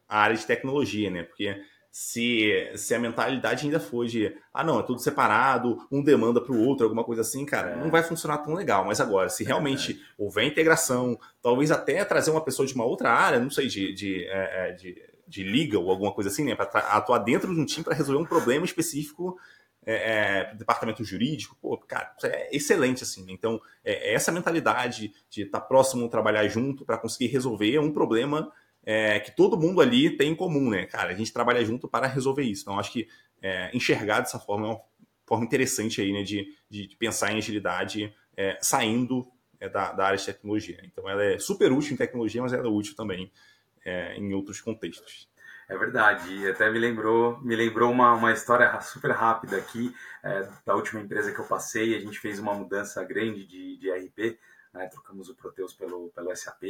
a área de tecnologia, né? Porque se, se a mentalidade ainda for de, ah, não, é tudo separado, um demanda para o outro, alguma coisa assim, cara, é. não vai funcionar tão legal. Mas agora, se realmente é houver integração, talvez até trazer uma pessoa de uma outra área, não sei, de, de, é, é de, de liga ou alguma coisa assim, né, para atuar dentro de um time para resolver um problema específico é, é, departamento jurídico, pô, cara, é excelente assim. Então, é, é essa mentalidade de estar tá próximo, trabalhar junto para conseguir resolver um problema é, que todo mundo ali tem em comum, né? Cara, a gente trabalha junto para resolver isso. Então, acho que é, enxergar dessa forma é uma forma interessante aí, né, de, de pensar em agilidade é, saindo da, da, área de tecnologia. Então, ela é super útil em tecnologia, mas ela é útil também em outros contextos. É verdade, e até me lembrou, me lembrou uma, uma história super rápida aqui é, da última empresa que eu passei. A gente fez uma mudança grande de, de RP, né, trocamos o Proteus pelo, pelo SAP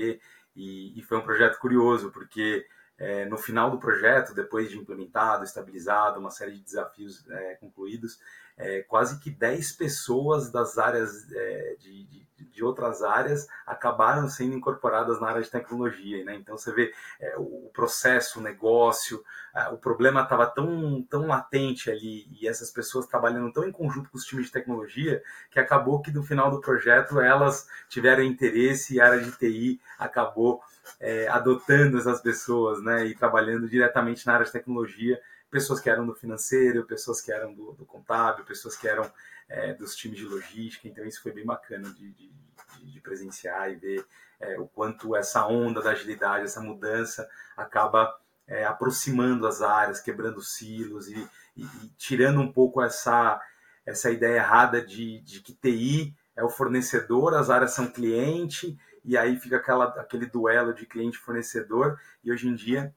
e, e foi um projeto curioso, porque é, no final do projeto, depois de implementado, estabilizado, uma série de desafios é, concluídos, é, quase que 10 pessoas das áreas é, de, de, de, outras áreas acabaram sendo incorporadas na área de tecnologia. Né? Então você vê é, o processo, o negócio, o problema estava tão, tão latente ali e essas pessoas trabalhando tão em conjunto com os times de tecnologia que acabou que no final do projeto elas tiveram interesse e a área de TI acabou é, adotando essas pessoas né? e trabalhando diretamente na área de tecnologia pessoas que eram do financeiro, pessoas que eram do, do contábil, pessoas que eram é, dos times de logística. Então, isso foi bem bacana de, de, de presenciar e ver é, o quanto essa onda da agilidade, essa mudança, acaba é, aproximando as áreas, quebrando silos e, e, e, tirando um pouco essa, essa ideia errada de, de que TI é o fornecedor, as áreas são cliente, e aí fica aquela, aquele duelo de cliente-fornecedor, e hoje em dia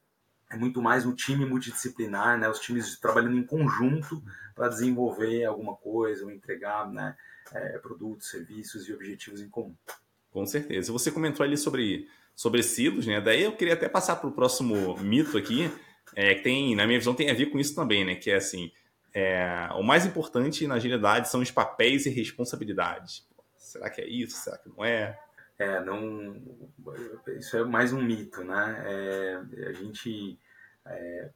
é muito mais um time multidisciplinar, né? Os times trabalhando em conjunto para desenvolver alguma coisa ou entregar, né? É, produtos, serviços e objetivos em comum. Com certeza. Você comentou ali sobre, sobre silos, né? Daí eu queria até passar para o próximo mito aqui, é, que tem, na minha visão, tem a ver com isso também, né? Que é assim, é, o mais importante na agilidade são os papéis e responsabilidades. Será que é isso? Será que não é? É, não. Isso é mais um mito, né? É, a gente. É,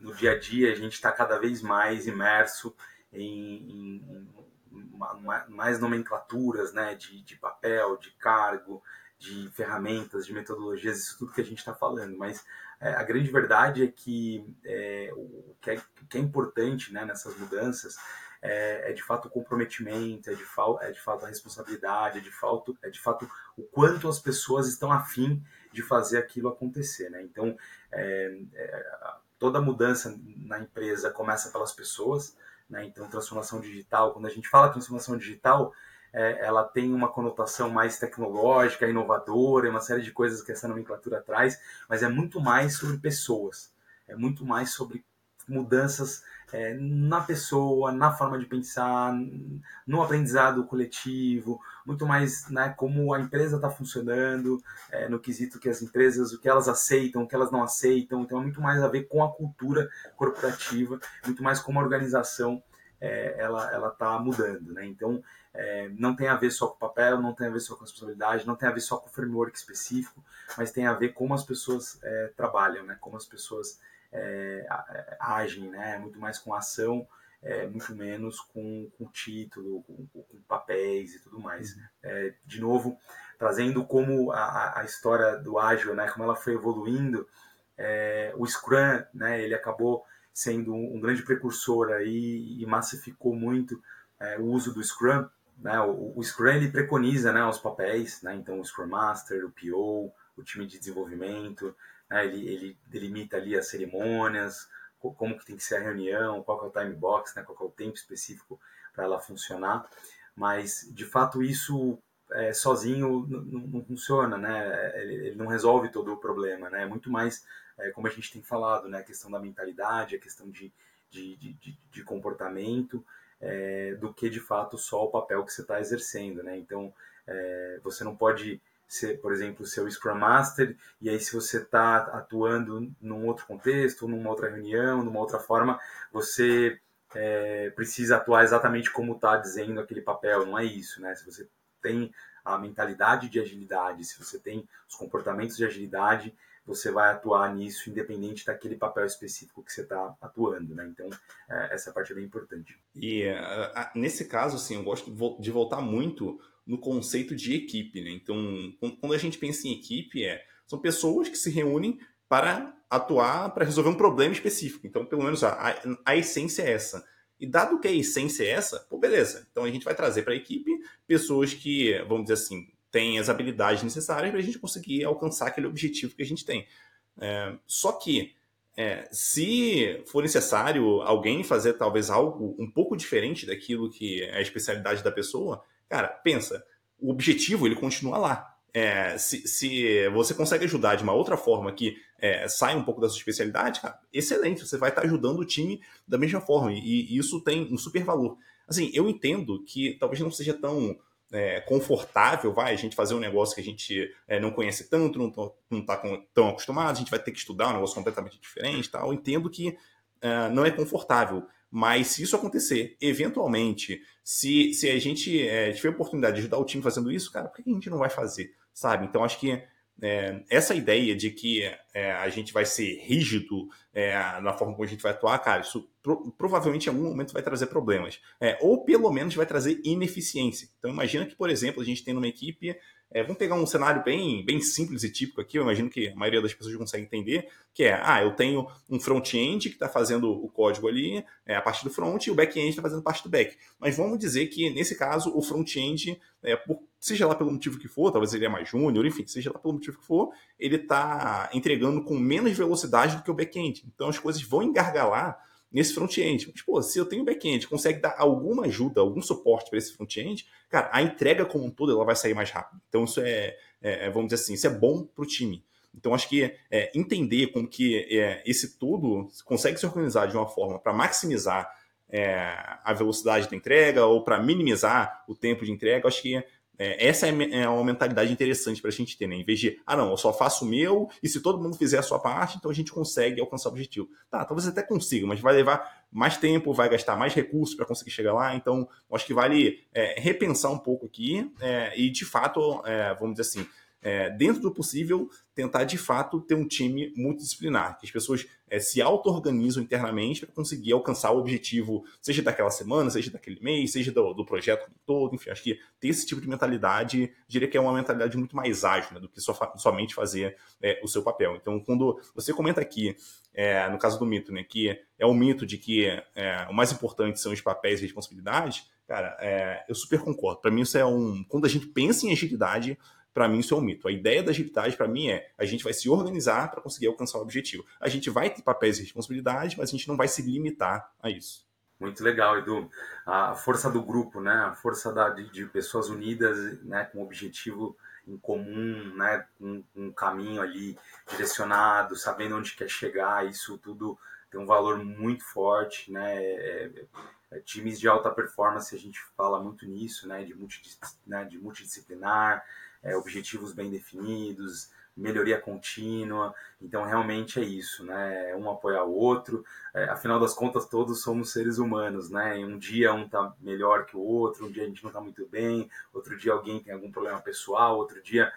no dia a dia, a gente está cada vez mais imerso em, em, em mais nomenclaturas né, de, de papel, de cargo, de ferramentas, de metodologias, isso tudo que a gente está falando. Mas é, a grande verdade é que é, o que é, que é importante né, nessas mudanças é, é, de fato o comprometimento, é de, é de fato a responsabilidade, é de fato, é de fato o quanto as pessoas estão afim de fazer aquilo acontecer. Né? Então, é, é, toda mudança na empresa começa pelas pessoas, né? então transformação digital, quando a gente fala transformação digital, é, ela tem uma conotação mais tecnológica, inovadora, uma série de coisas que essa nomenclatura traz, mas é muito mais sobre pessoas, é muito mais sobre mudanças é, na pessoa, na forma de pensar, no aprendizado coletivo, muito mais né, como a empresa está funcionando, é, no quesito que as empresas, o que elas aceitam, o que elas não aceitam. Então é muito mais a ver com a cultura corporativa, muito mais como a organização é, ela ela está mudando, né? Então é, não tem a ver só com o papel, não tem a ver só com a responsabilidade, não tem a ver só com o framework específico, mas tem a ver como as pessoas é, trabalham, né? Como as pessoas é, agem, né? Muito mais com ação, é, muito menos com, com título, com, com, papéis e tudo mais. Uhum. É, de novo, trazendo como a, a, história do ágil, né? Como ela foi evoluindo, é, o Scrum, né? Ele acabou sendo um, um grande precursor aí e massificou muito é, o uso do Scrum. né, o, o, Scrum ele preconiza né, os papéis, né, então o Scrum Master, o PO, o time de desenvolvimento, né, ele, ele delimita ali as cerimônias, como que tem que ser a reunião, qual é o time box, né, qual é o tempo específico para ela funcionar, mas de fato isso é, sozinho não, funciona, né, ele, ele, não resolve todo o problema, né, é muito mais, é, como a gente tem falado, né, a questão da mentalidade, a questão de, de, de, de comportamento, é, do que de fato só o papel que você está exercendo, né? Então é, você não pode ser, por exemplo, ser o Scrum Master e aí se você está atuando num outro contexto, numa outra reunião, numa outra forma, você é, precisa atuar exatamente como está dizendo aquele papel. Não é isso, né? Se você tem a mentalidade de agilidade, se você tem os comportamentos de agilidade, você vai atuar nisso independente daquele papel específico que você está atuando, né? Então, é, essa parte é bem importante. E uh, nesse caso, assim, eu gosto de voltar muito no conceito de equipe, né? Então, quando a gente pensa em equipe, é, são pessoas que se reúnem para atuar, para resolver um problema específico. Então, pelo menos a, a, a essência é essa. E dado que a essência é essa, pô, beleza. Então a gente vai trazer para a equipe pessoas que, vamos dizer assim, tem as habilidades necessárias para a gente conseguir alcançar aquele objetivo que a gente tem. É, só que, é, se for necessário alguém fazer talvez algo um pouco diferente daquilo que é a especialidade da pessoa, cara, pensa, o objetivo ele continua lá. É, se, se, você consegue ajudar de uma outra forma que é, sai um pouco da sua especialidade, cara, excelente, você vai estar ajudando o time da mesma forma, e, e isso tem um super valor. Assim, eu entendo que talvez não seja tão é, confortável, vai, a gente fazer um negócio que a gente é, não conhece tanto, não está tão acostumado, a gente vai ter que estudar um negócio completamente diferente tal. Eu entendo que é, não é confortável, mas se isso acontecer, eventualmente, se, se a gente é, tiver a oportunidade de ajudar o time fazendo isso, cara, por que a gente não vai fazer, sabe? Então, acho que é, essa ideia de que é, a gente vai ser rígido é, na forma como a gente vai atuar, cara, isso pro, provavelmente em algum momento vai trazer problemas. É, ou pelo menos vai trazer ineficiência. Então imagina que, por exemplo, a gente tem numa equipe é, vamos pegar um cenário bem, bem simples e típico aqui, eu imagino que a maioria das pessoas consegue entender, que é, ah, eu tenho um front-end que está fazendo o código ali, é, a parte do front, e o back-end está fazendo parte do back. Mas vamos dizer que, nesse caso, o front-end, é, seja lá pelo motivo que for, talvez ele é mais júnior, enfim, seja lá pelo motivo que for, ele está entregando com menos velocidade do que o back-end. Então as coisas vão engargalar nesse front-end. Pô, se eu tenho back-end, consegue dar alguma ajuda, algum suporte para esse front-end, cara, a entrega como um todo ela vai sair mais rápido. Então, isso é, é, é vamos dizer assim, isso é bom para o time. Então, acho que é, entender como que é, esse tudo consegue se organizar de uma forma para maximizar é, a velocidade da entrega ou para minimizar o tempo de entrega, acho que é, essa é, é uma mentalidade interessante para a gente ter, né? Em vez de, ah, não, eu só faço o meu e se todo mundo fizer a sua parte, então a gente consegue alcançar o objetivo. Tá, talvez até consiga, mas vai levar mais tempo, vai gastar mais recursos para conseguir chegar lá. Então, acho que vale é, repensar um pouco aqui é, e, de fato, é, vamos dizer assim, é, dentro do possível, tentar de fato ter um time multidisciplinar, que as pessoas é, se auto-organizam internamente para conseguir alcançar o objetivo, seja daquela semana, seja daquele mês, seja do, do projeto como todo, enfim, acho que ter esse tipo de mentalidade, diria que é uma mentalidade muito mais ágil né, do que somente fazer é, o seu papel. Então, quando você comenta aqui, é, no caso do mito, né, que é o mito de que é, o mais importante são os papéis e responsabilidades, cara, é, eu super concordo. Para mim, isso é um. Quando a gente pensa em agilidade, para mim isso é um mito. A ideia da agilidade para mim é a gente vai se organizar para conseguir alcançar o objetivo. A gente vai ter papéis e responsabilidades, mas a gente não vai se limitar a isso. Muito legal, Edu. A força do grupo, né? A força da, de, de pessoas unidas, né? Com objetivo em comum, né? Um, um caminho ali direcionado, sabendo onde quer chegar. Isso tudo tem um valor muito forte, né? É, é, times de alta performance, a gente fala muito nisso, né? De, multidis, né? de multidisciplinar, é, objetivos bem definidos, melhoria contínua. Então, realmente é isso, né? Um apoiar o outro. É, afinal das contas, todos somos seres humanos, né? um dia um tá melhor que o outro, um dia a gente não tá muito bem, outro dia alguém tem algum problema pessoal, outro dia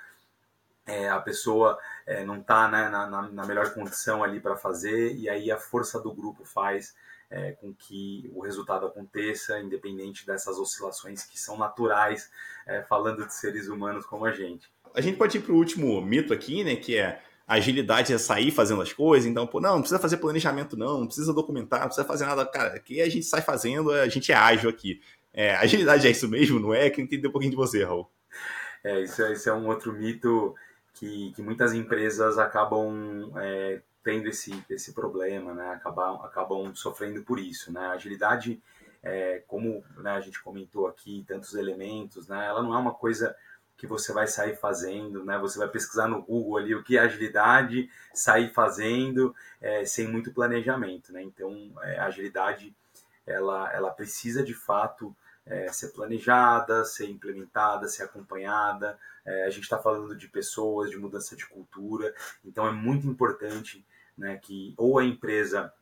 é, a pessoa é, não tá né, na, na, na melhor condição ali para fazer, e aí a força do grupo faz é, com que o resultado aconteça, independente dessas oscilações que são naturais, é, falando de seres humanos como a gente. A gente pode ir para o último mito aqui, né, que é a agilidade é sair fazendo as coisas, então, pô, não, não precisa fazer planejamento não, não precisa documentar, não precisa fazer nada, cara, aqui a gente sai fazendo, a gente é ágil aqui. É, agilidade é isso mesmo, não é? Queria entender um pouquinho de você, Raul. É, isso, é, isso é um outro mito que, que muitas empresas acabam é, tendo esse, esse problema, né? Acabam, acabam sofrendo por isso, né? A agilidade, é, como né, a gente comentou aqui, tantos elementos, né? Ela não é uma coisa que você vai sair fazendo, né? Você vai pesquisar no Google ali o que é agilidade, sair fazendo, é, sem muito planejamento, né? Então, é, a agilidade, ela, ela precisa de fato é, ser planejada, ser implementada, ser acompanhada. É, a gente está falando de pessoas, de mudança de cultura, então é muito importante né, que ou a empresa,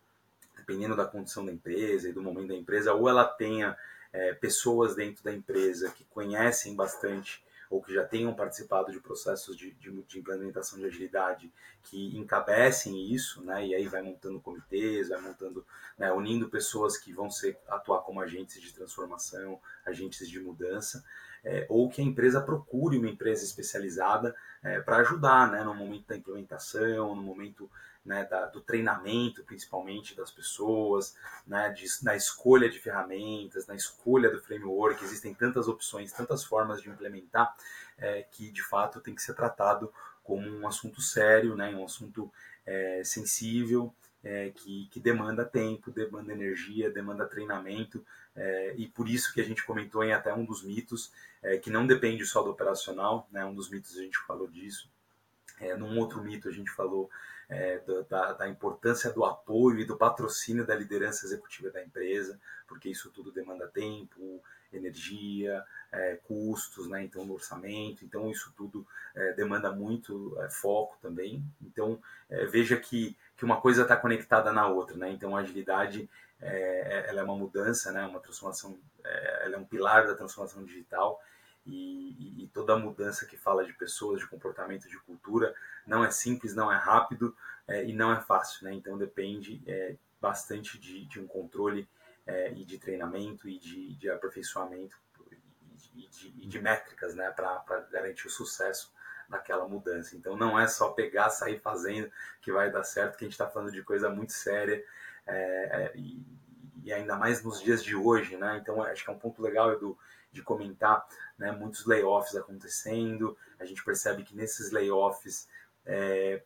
dependendo da condição da empresa e do momento da empresa, ou ela tenha é, pessoas dentro da empresa que conhecem bastante ou que já tenham participado de processos de, de, de, implementação de agilidade que encabecem isso, né? E aí vai montando comitês, vai montando, né, unindo pessoas que vão ser atuar como agentes de transformação, agentes de mudança, é, ou que a empresa procure uma empresa especializada é, para ajudar, né, no momento da implementação, no momento né, da, do treinamento, principalmente das pessoas, né, de, na escolha de ferramentas, na escolha do framework. Existem tantas opções, tantas formas de implementar é, que de fato tem que ser tratado como um assunto sério, né, um assunto é, sensível. É, que, que, demanda tempo, demanda energia, demanda treinamento, é, e por isso que a gente comentou em até um dos mitos, é, que não depende só do operacional, né, um dos mitos a gente falou disso, é, num outro mito a gente falou é, da, da, importância do apoio e do patrocínio da liderança executiva da empresa, porque isso tudo demanda tempo, energia, é, custos, né? então no orçamento, então isso tudo é, demanda muito é, foco também. Então é, veja que, que uma coisa está conectada na outra, né? então a agilidade é, ela é uma mudança, né? uma transformação, ela é um pilar da transformação digital e, e, toda mudança que fala de pessoas, de comportamento, de cultura, não é simples, não é rápido é, e não é fácil, né? Então depende é, bastante de, de, um controle é, e de treinamento e de, de aperfeiçoamento e de, e de métricas, né? Para garantir o sucesso daquela mudança. Então não é só pegar, sair fazendo que vai dar certo, que a gente está falando de coisa muito séria é, é, e, e, ainda mais nos dias de hoje, né? Então acho que é um ponto legal, Edu, de comentar né, muitos layoffs acontecendo. A gente percebe que nesses layoffs, é,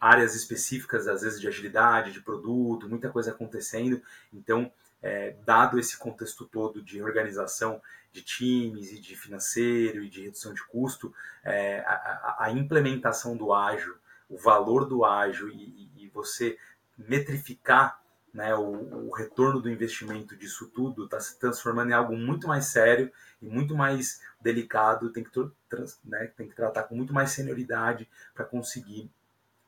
áreas específicas, às vezes de agilidade, de produto, muita coisa acontecendo. Então, é, dado esse contexto todo de organização de times e de financeiro e de redução de custo, é, a, a, implementação do ágil, o valor do ágil e, e você metrificar né, o, o, retorno do investimento disso tudo está se transformando em algo muito mais sério e muito mais delicado, tem que, né, tem que tratar com muito mais senioridade para conseguir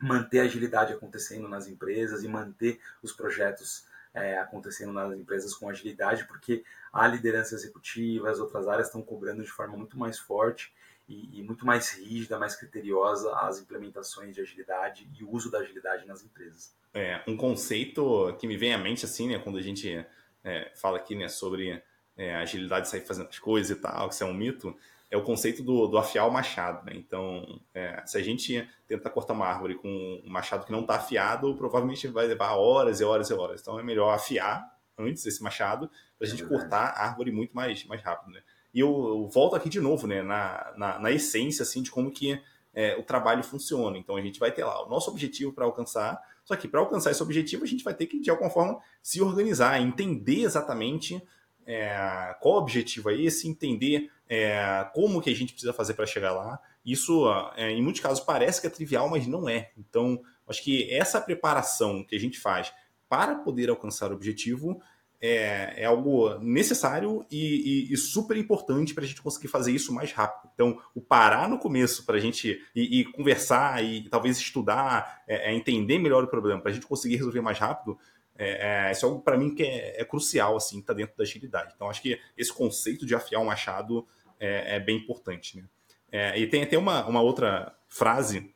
manter a agilidade acontecendo nas empresas e manter os projetos é, acontecendo nas empresas com agilidade, porque a liderança executiva, as outras áreas estão cobrando de forma muito mais forte e, e, muito mais rígida, mais criteriosa as implementações de agilidade e o uso da agilidade nas empresas. É, um conceito que me vem à mente assim, né, quando a gente é, fala aqui, né, sobre é, agilidade sair fazendo as coisas e tal, que isso é um mito, é o conceito do, do afiar o machado, né? Então, é, se a gente tentar cortar uma árvore com um machado que não está afiado, provavelmente vai levar horas e horas e horas. Então, é melhor afiar antes esse machado para a gente cortar a árvore muito mais, mais rápido, né? E eu, eu, volto aqui de novo, né, na, na, na essência, assim, de como que é, o trabalho funciona. Então, a gente vai ter lá o nosso objetivo para alcançar, só que para alcançar esse objetivo, a gente vai ter que, de alguma forma, se organizar, entender exatamente é, qual o objetivo é esse, entender é, como que a gente precisa fazer para chegar lá. Isso, é, em muitos casos, parece que é trivial, mas não é. Então, acho que essa preparação que a gente faz para poder alcançar o objetivo é, é algo necessário e, e, e super importante para a gente conseguir fazer isso mais rápido. Então, o parar no começo para a gente e, e, conversar e talvez estudar, é, é entender melhor o problema, para a gente conseguir resolver mais rápido, é, é, isso é algo para mim que é, é, crucial, assim, está dentro da agilidade. Então, acho que esse conceito de afiar o machado é, é bem importante. Né? É, e tem até uma, uma outra frase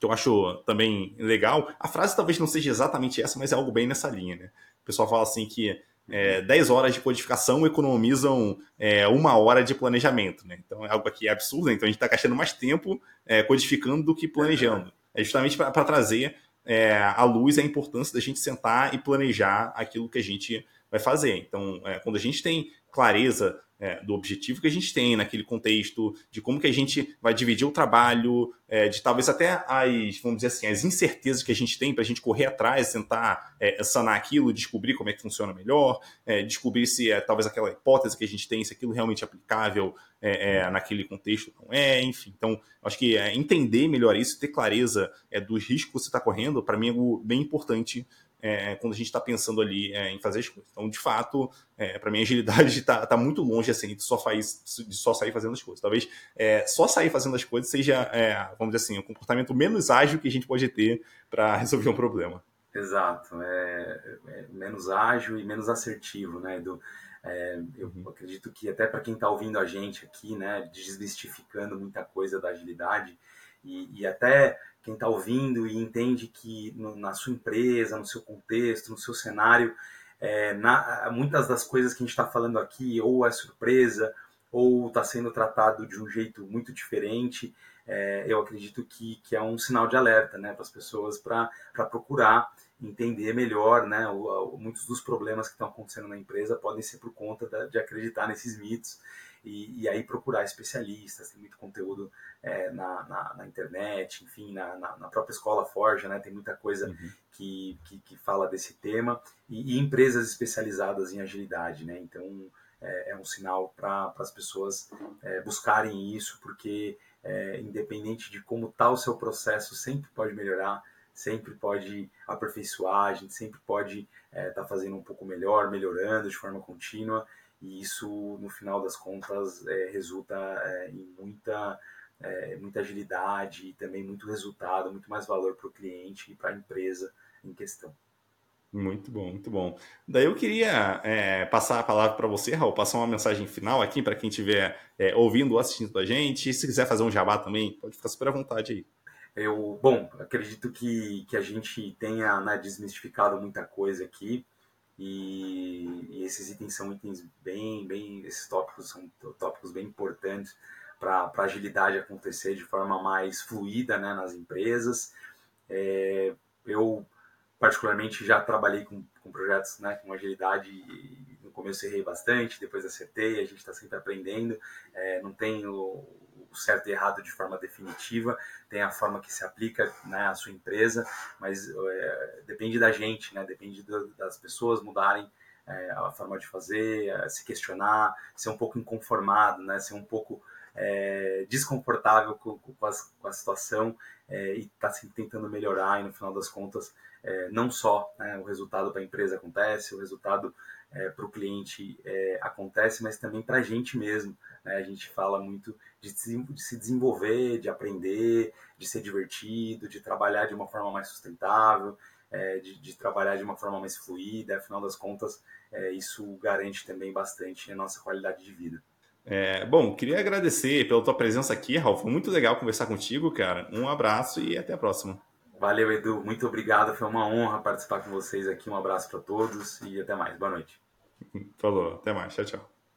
que eu acho também legal. A frase talvez não seja exatamente essa, mas é algo bem nessa linha. Né? O pessoal fala assim que é, 10 horas de codificação economizam é, uma hora de planejamento. Né? Então é algo aqui absurdo, né? então a gente está gastando mais tempo é, codificando do que planejando. É justamente para trazer é, à luz a importância da gente sentar e planejar aquilo que a gente vai fazer. Então, é, quando a gente tem clareza é, do objetivo que a gente tem naquele contexto, de como que a gente vai dividir o trabalho, é, de talvez até as, vamos dizer assim, as incertezas que a gente tem para a gente correr atrás, tentar é, sanar aquilo, descobrir como é que funciona melhor, é, descobrir se é talvez aquela hipótese que a gente tem, se aquilo realmente é aplicável é, é, naquele contexto não é, enfim. Então, acho que entender melhor isso, ter clareza dos riscos que você está correndo, para mim é algo bem importante é, quando a gente está pensando ali é, em fazer as coisas. Então, de fato, é, para mim, a agilidade está [laughs] tá muito longe assim, de, só faz, de só sair fazendo as coisas. Talvez é, só sair fazendo as coisas seja, é, vamos dizer assim, o um comportamento menos ágil que a gente pode ter para [laughs] resolver um problema. Exato, é, é, menos ágil e menos assertivo, né, Edu? É, eu uhum. acredito que até para quem está ouvindo a gente aqui, né, desmistificando muita coisa da agilidade e, e até quem está ouvindo e entende que no, na sua empresa, no seu contexto, no seu cenário, é, na, muitas das coisas que a gente está falando aqui ou é surpresa ou está sendo tratado de um jeito muito diferente, é, eu acredito que, que é um sinal de alerta né, para as pessoas para procurar entender melhor, né? O, o, muitos dos problemas que estão acontecendo na empresa podem ser por conta da, de acreditar nesses mitos e, e, aí procurar especialistas. Tem muito conteúdo é, na, na, na, internet, enfim, na, na, própria escola Forja, né? Tem muita coisa uhum. que, que, que, fala desse tema e, e, empresas especializadas em agilidade, né? Então é, é um sinal para as pessoas é, buscarem isso, porque é, independente de como está o seu processo, sempre pode melhorar sempre pode aperfeiçoar, a gente sempre pode estar é, tá fazendo um pouco melhor, melhorando de forma contínua, e isso, no final das contas, é, resulta é, em muita, é, muita agilidade e também muito resultado, muito mais valor para o cliente e para a empresa em questão. Muito bom, muito bom. Daí eu queria é, passar a palavra para você, Raul, passar uma mensagem final aqui para quem estiver é, ouvindo ou assistindo a gente. E se quiser fazer um jabá também, pode ficar super à vontade aí. Eu, bom, acredito que, que a gente tenha né, desmistificado muita coisa aqui e, e, esses itens são itens bem, bem, esses tópicos são tópicos bem importantes para a agilidade acontecer de forma mais fluida né, nas empresas. É, eu, particularmente, já trabalhei com, com projetos né, com agilidade e no começo errei bastante, depois acertei, a gente está sempre aprendendo, é, não tenho o certo e errado de forma definitiva, tem a forma que se aplica né, à sua empresa, mas é, depende da gente, né, depende do, das pessoas mudarem é, a forma de fazer, é, se questionar, ser um pouco inconformado, né, ser um pouco desconfortável com, com, a, com, a, situação e estar tá sempre tentando melhorar e no final das contas não só né, o resultado para a empresa acontece, o resultado é, para o cliente é, acontece, mas também para a gente mesmo. Né? A gente fala muito de se desenvolver, de aprender, de ser divertido, de trabalhar de uma forma mais sustentável, é, de, de, trabalhar de uma forma mais fluida. Afinal das contas, é, isso garante também bastante a nossa qualidade de vida. É, bom, queria agradecer pela tua presença aqui, Ralf. Foi muito legal conversar contigo, cara. Um abraço e até a próxima. Valeu, Edu. Muito obrigado. Foi uma honra participar com vocês aqui. Um abraço para todos e até mais. Boa noite. Falou. Até mais. Tchau, tchau.